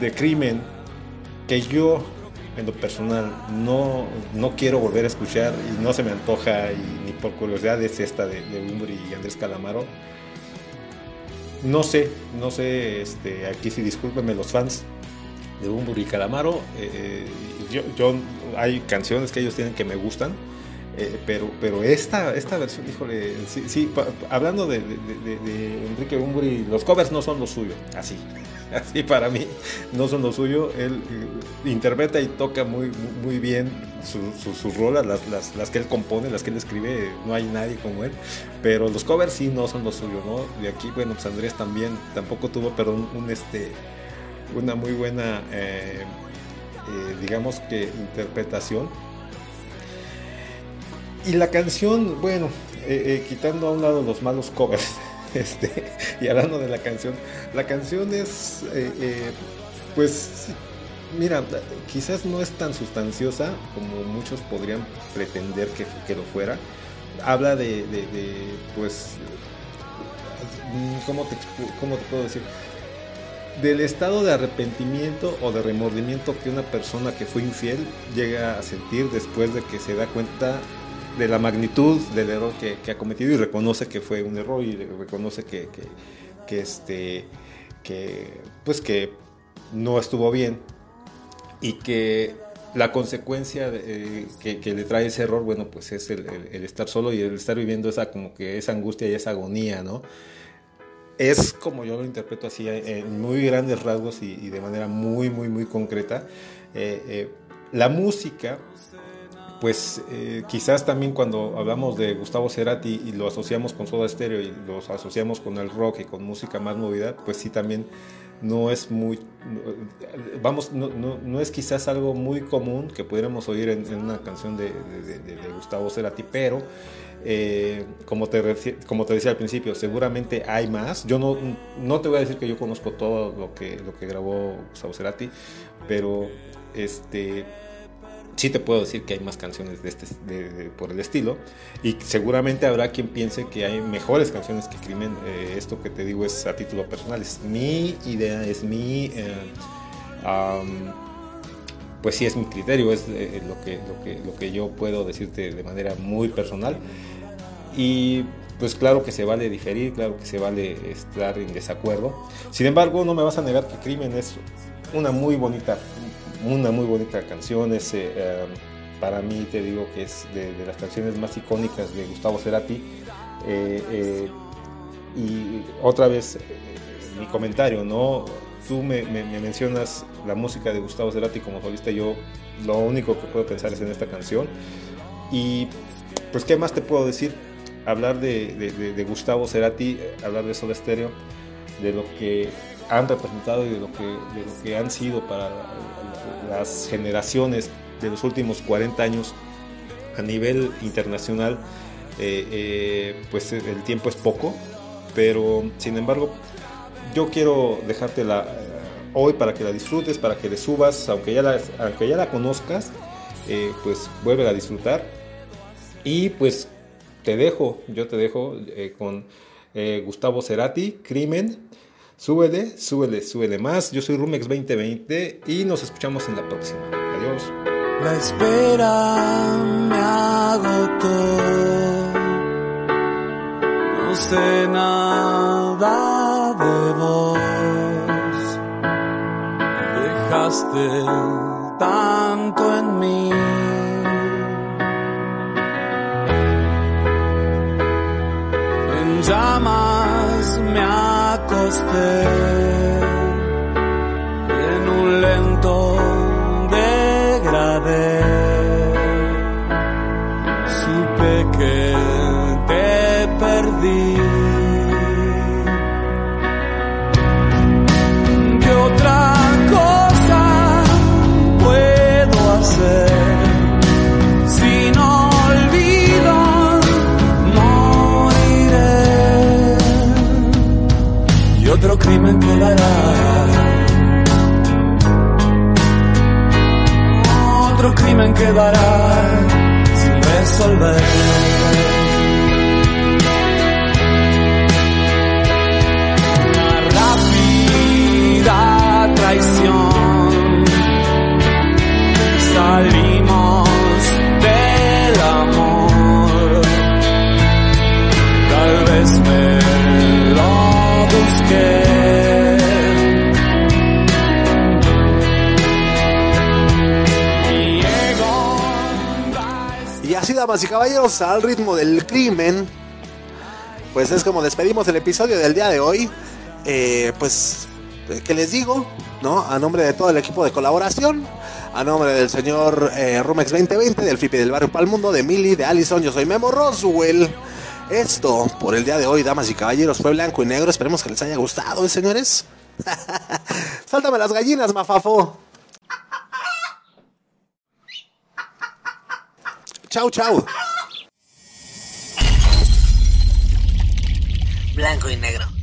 de crimen que yo en lo personal no, no quiero volver a escuchar y no se me antoja y ni por curiosidad es esta de, de Umbri y Andrés Calamaro. No sé, no sé, este, aquí sí discúlpenme los fans de Umbri y Calamaro. Eh, yo, yo, hay canciones que ellos tienen que me gustan, eh, pero, pero esta, esta versión, híjole, sí, sí pa, hablando de, de, de, Enrique Umbri, los covers no son lo suyo, así así para mí no son lo suyo. Él eh, interpreta y toca muy, muy bien sus su, su rolas, las, las, las, que él compone, las que él escribe, no hay nadie como él. Pero los covers sí no son lo suyo, ¿no? De aquí, bueno, pues Andrés también tampoco tuvo, pero un, un este, una muy buena, eh, digamos que, interpretación. Y la canción, bueno, quitando a un lado los malos covers Este, y hablando de la canción, la canción es, eh, eh, pues, mira, quizás no es tan sustanciosa como muchos podrían pretender que, que lo fuera. Habla de, de, de, pues, ¿cómo te, ¿cómo te puedo decir? del estado de arrepentimiento o de remordimiento que una persona que fue infiel llega a sentir después de que se da cuenta de la magnitud del error que, ha cometido y reconoce que fue un error y reconoce que, que, este que pues que no estuvo bien y que la consecuencia eh, que, le trae ese error bueno pues es el, estar solo y el estar viviendo esa como que esa angustia y esa agonía no es como yo lo interpreto así en muy grandes rasgos y, de manera muy muy muy concreta eh, eh, la música pues eh, quizás también cuando hablamos de Gustavo Cerati y lo asociamos con Soda Stereo y los asociamos con el rock y con música más movida, pues sí también no es muy, vamos, no, no, no es quizás algo muy común que pudiéramos oír en, una canción de, Gustavo Cerati, pero eh, como, te, como te decía al principio, seguramente hay más. Yo no, no te voy a decir que yo conozco todo lo que, lo que grabó Gustavo Cerati, pero este sí te puedo decir que hay más canciones de este, de, por el estilo y seguramente habrá quien piense que hay mejores canciones que Crimen. Eh, esto que te digo es a título personal, es mi idea, es mi... Eh, pues sí es mi criterio, es eh, lo, que, lo, que, lo que yo puedo decirte de manera muy personal. Y pues claro que se vale diferir, claro que se vale estar en desacuerdo. Sin embargo, no me vas a negar que Crimen es una muy bonita, una muy bonita canción. Es, eh, eh, para mí, te digo que es de, las canciones más icónicas de Gustavo Cerati. Eh, eh y otra vez, mi comentario, ¿no? Tú me, me, me, mencionas la música de Gustavo Cerati como solista. Yo lo único que puedo pensar es en esta canción. Y pues, ¿qué más te puedo decir? Hablar de Gustavo Cerati, hablar de Soda Stereo, de lo que han representado y de lo que, de lo que han sido para las generaciones de los últimos 40 años a nivel internacional, eh, eh, pues el tiempo es poco, pero sin embargo yo quiero dejártela hoy para que la disfrutes, para que le subas, aunque ya la, aunque ya la conozcas, eh, pues vuelve a disfrutar y pues te dejo, yo te dejo eh, con eh, Gustavo Cerati, Crimen. Súbele, súbele, súbele más. Yo soy Rumex 2020 y nos escuchamos en la próxima. Adiós. La espera me agotó. No sé nada de vos. Dejaste tanto en mí. En llamas me acosté crimen quedará. Otro crimen quedará sin resolver. Traición. Salimos del amor. Tal vez me lo busqué. Damas y caballeros, al ritmo del crimen, pues es como despedimos el episodio del día de hoy. Eh, pues, ¿qué les digo? ¿No? A nombre de todo el equipo de colaboración, a nombre del señor eh, Rumex 2020, del Fipi del Barrio Palmundo, de Mili, de Allison, yo soy Memo Roswell. Esto, por el día de hoy, damas y caballeros, fue blanco y negro. Esperemos que les haya gustado, ¿eh, señores? Sáltame las gallinas, mafafo. Chau, chau. Blanco y negro.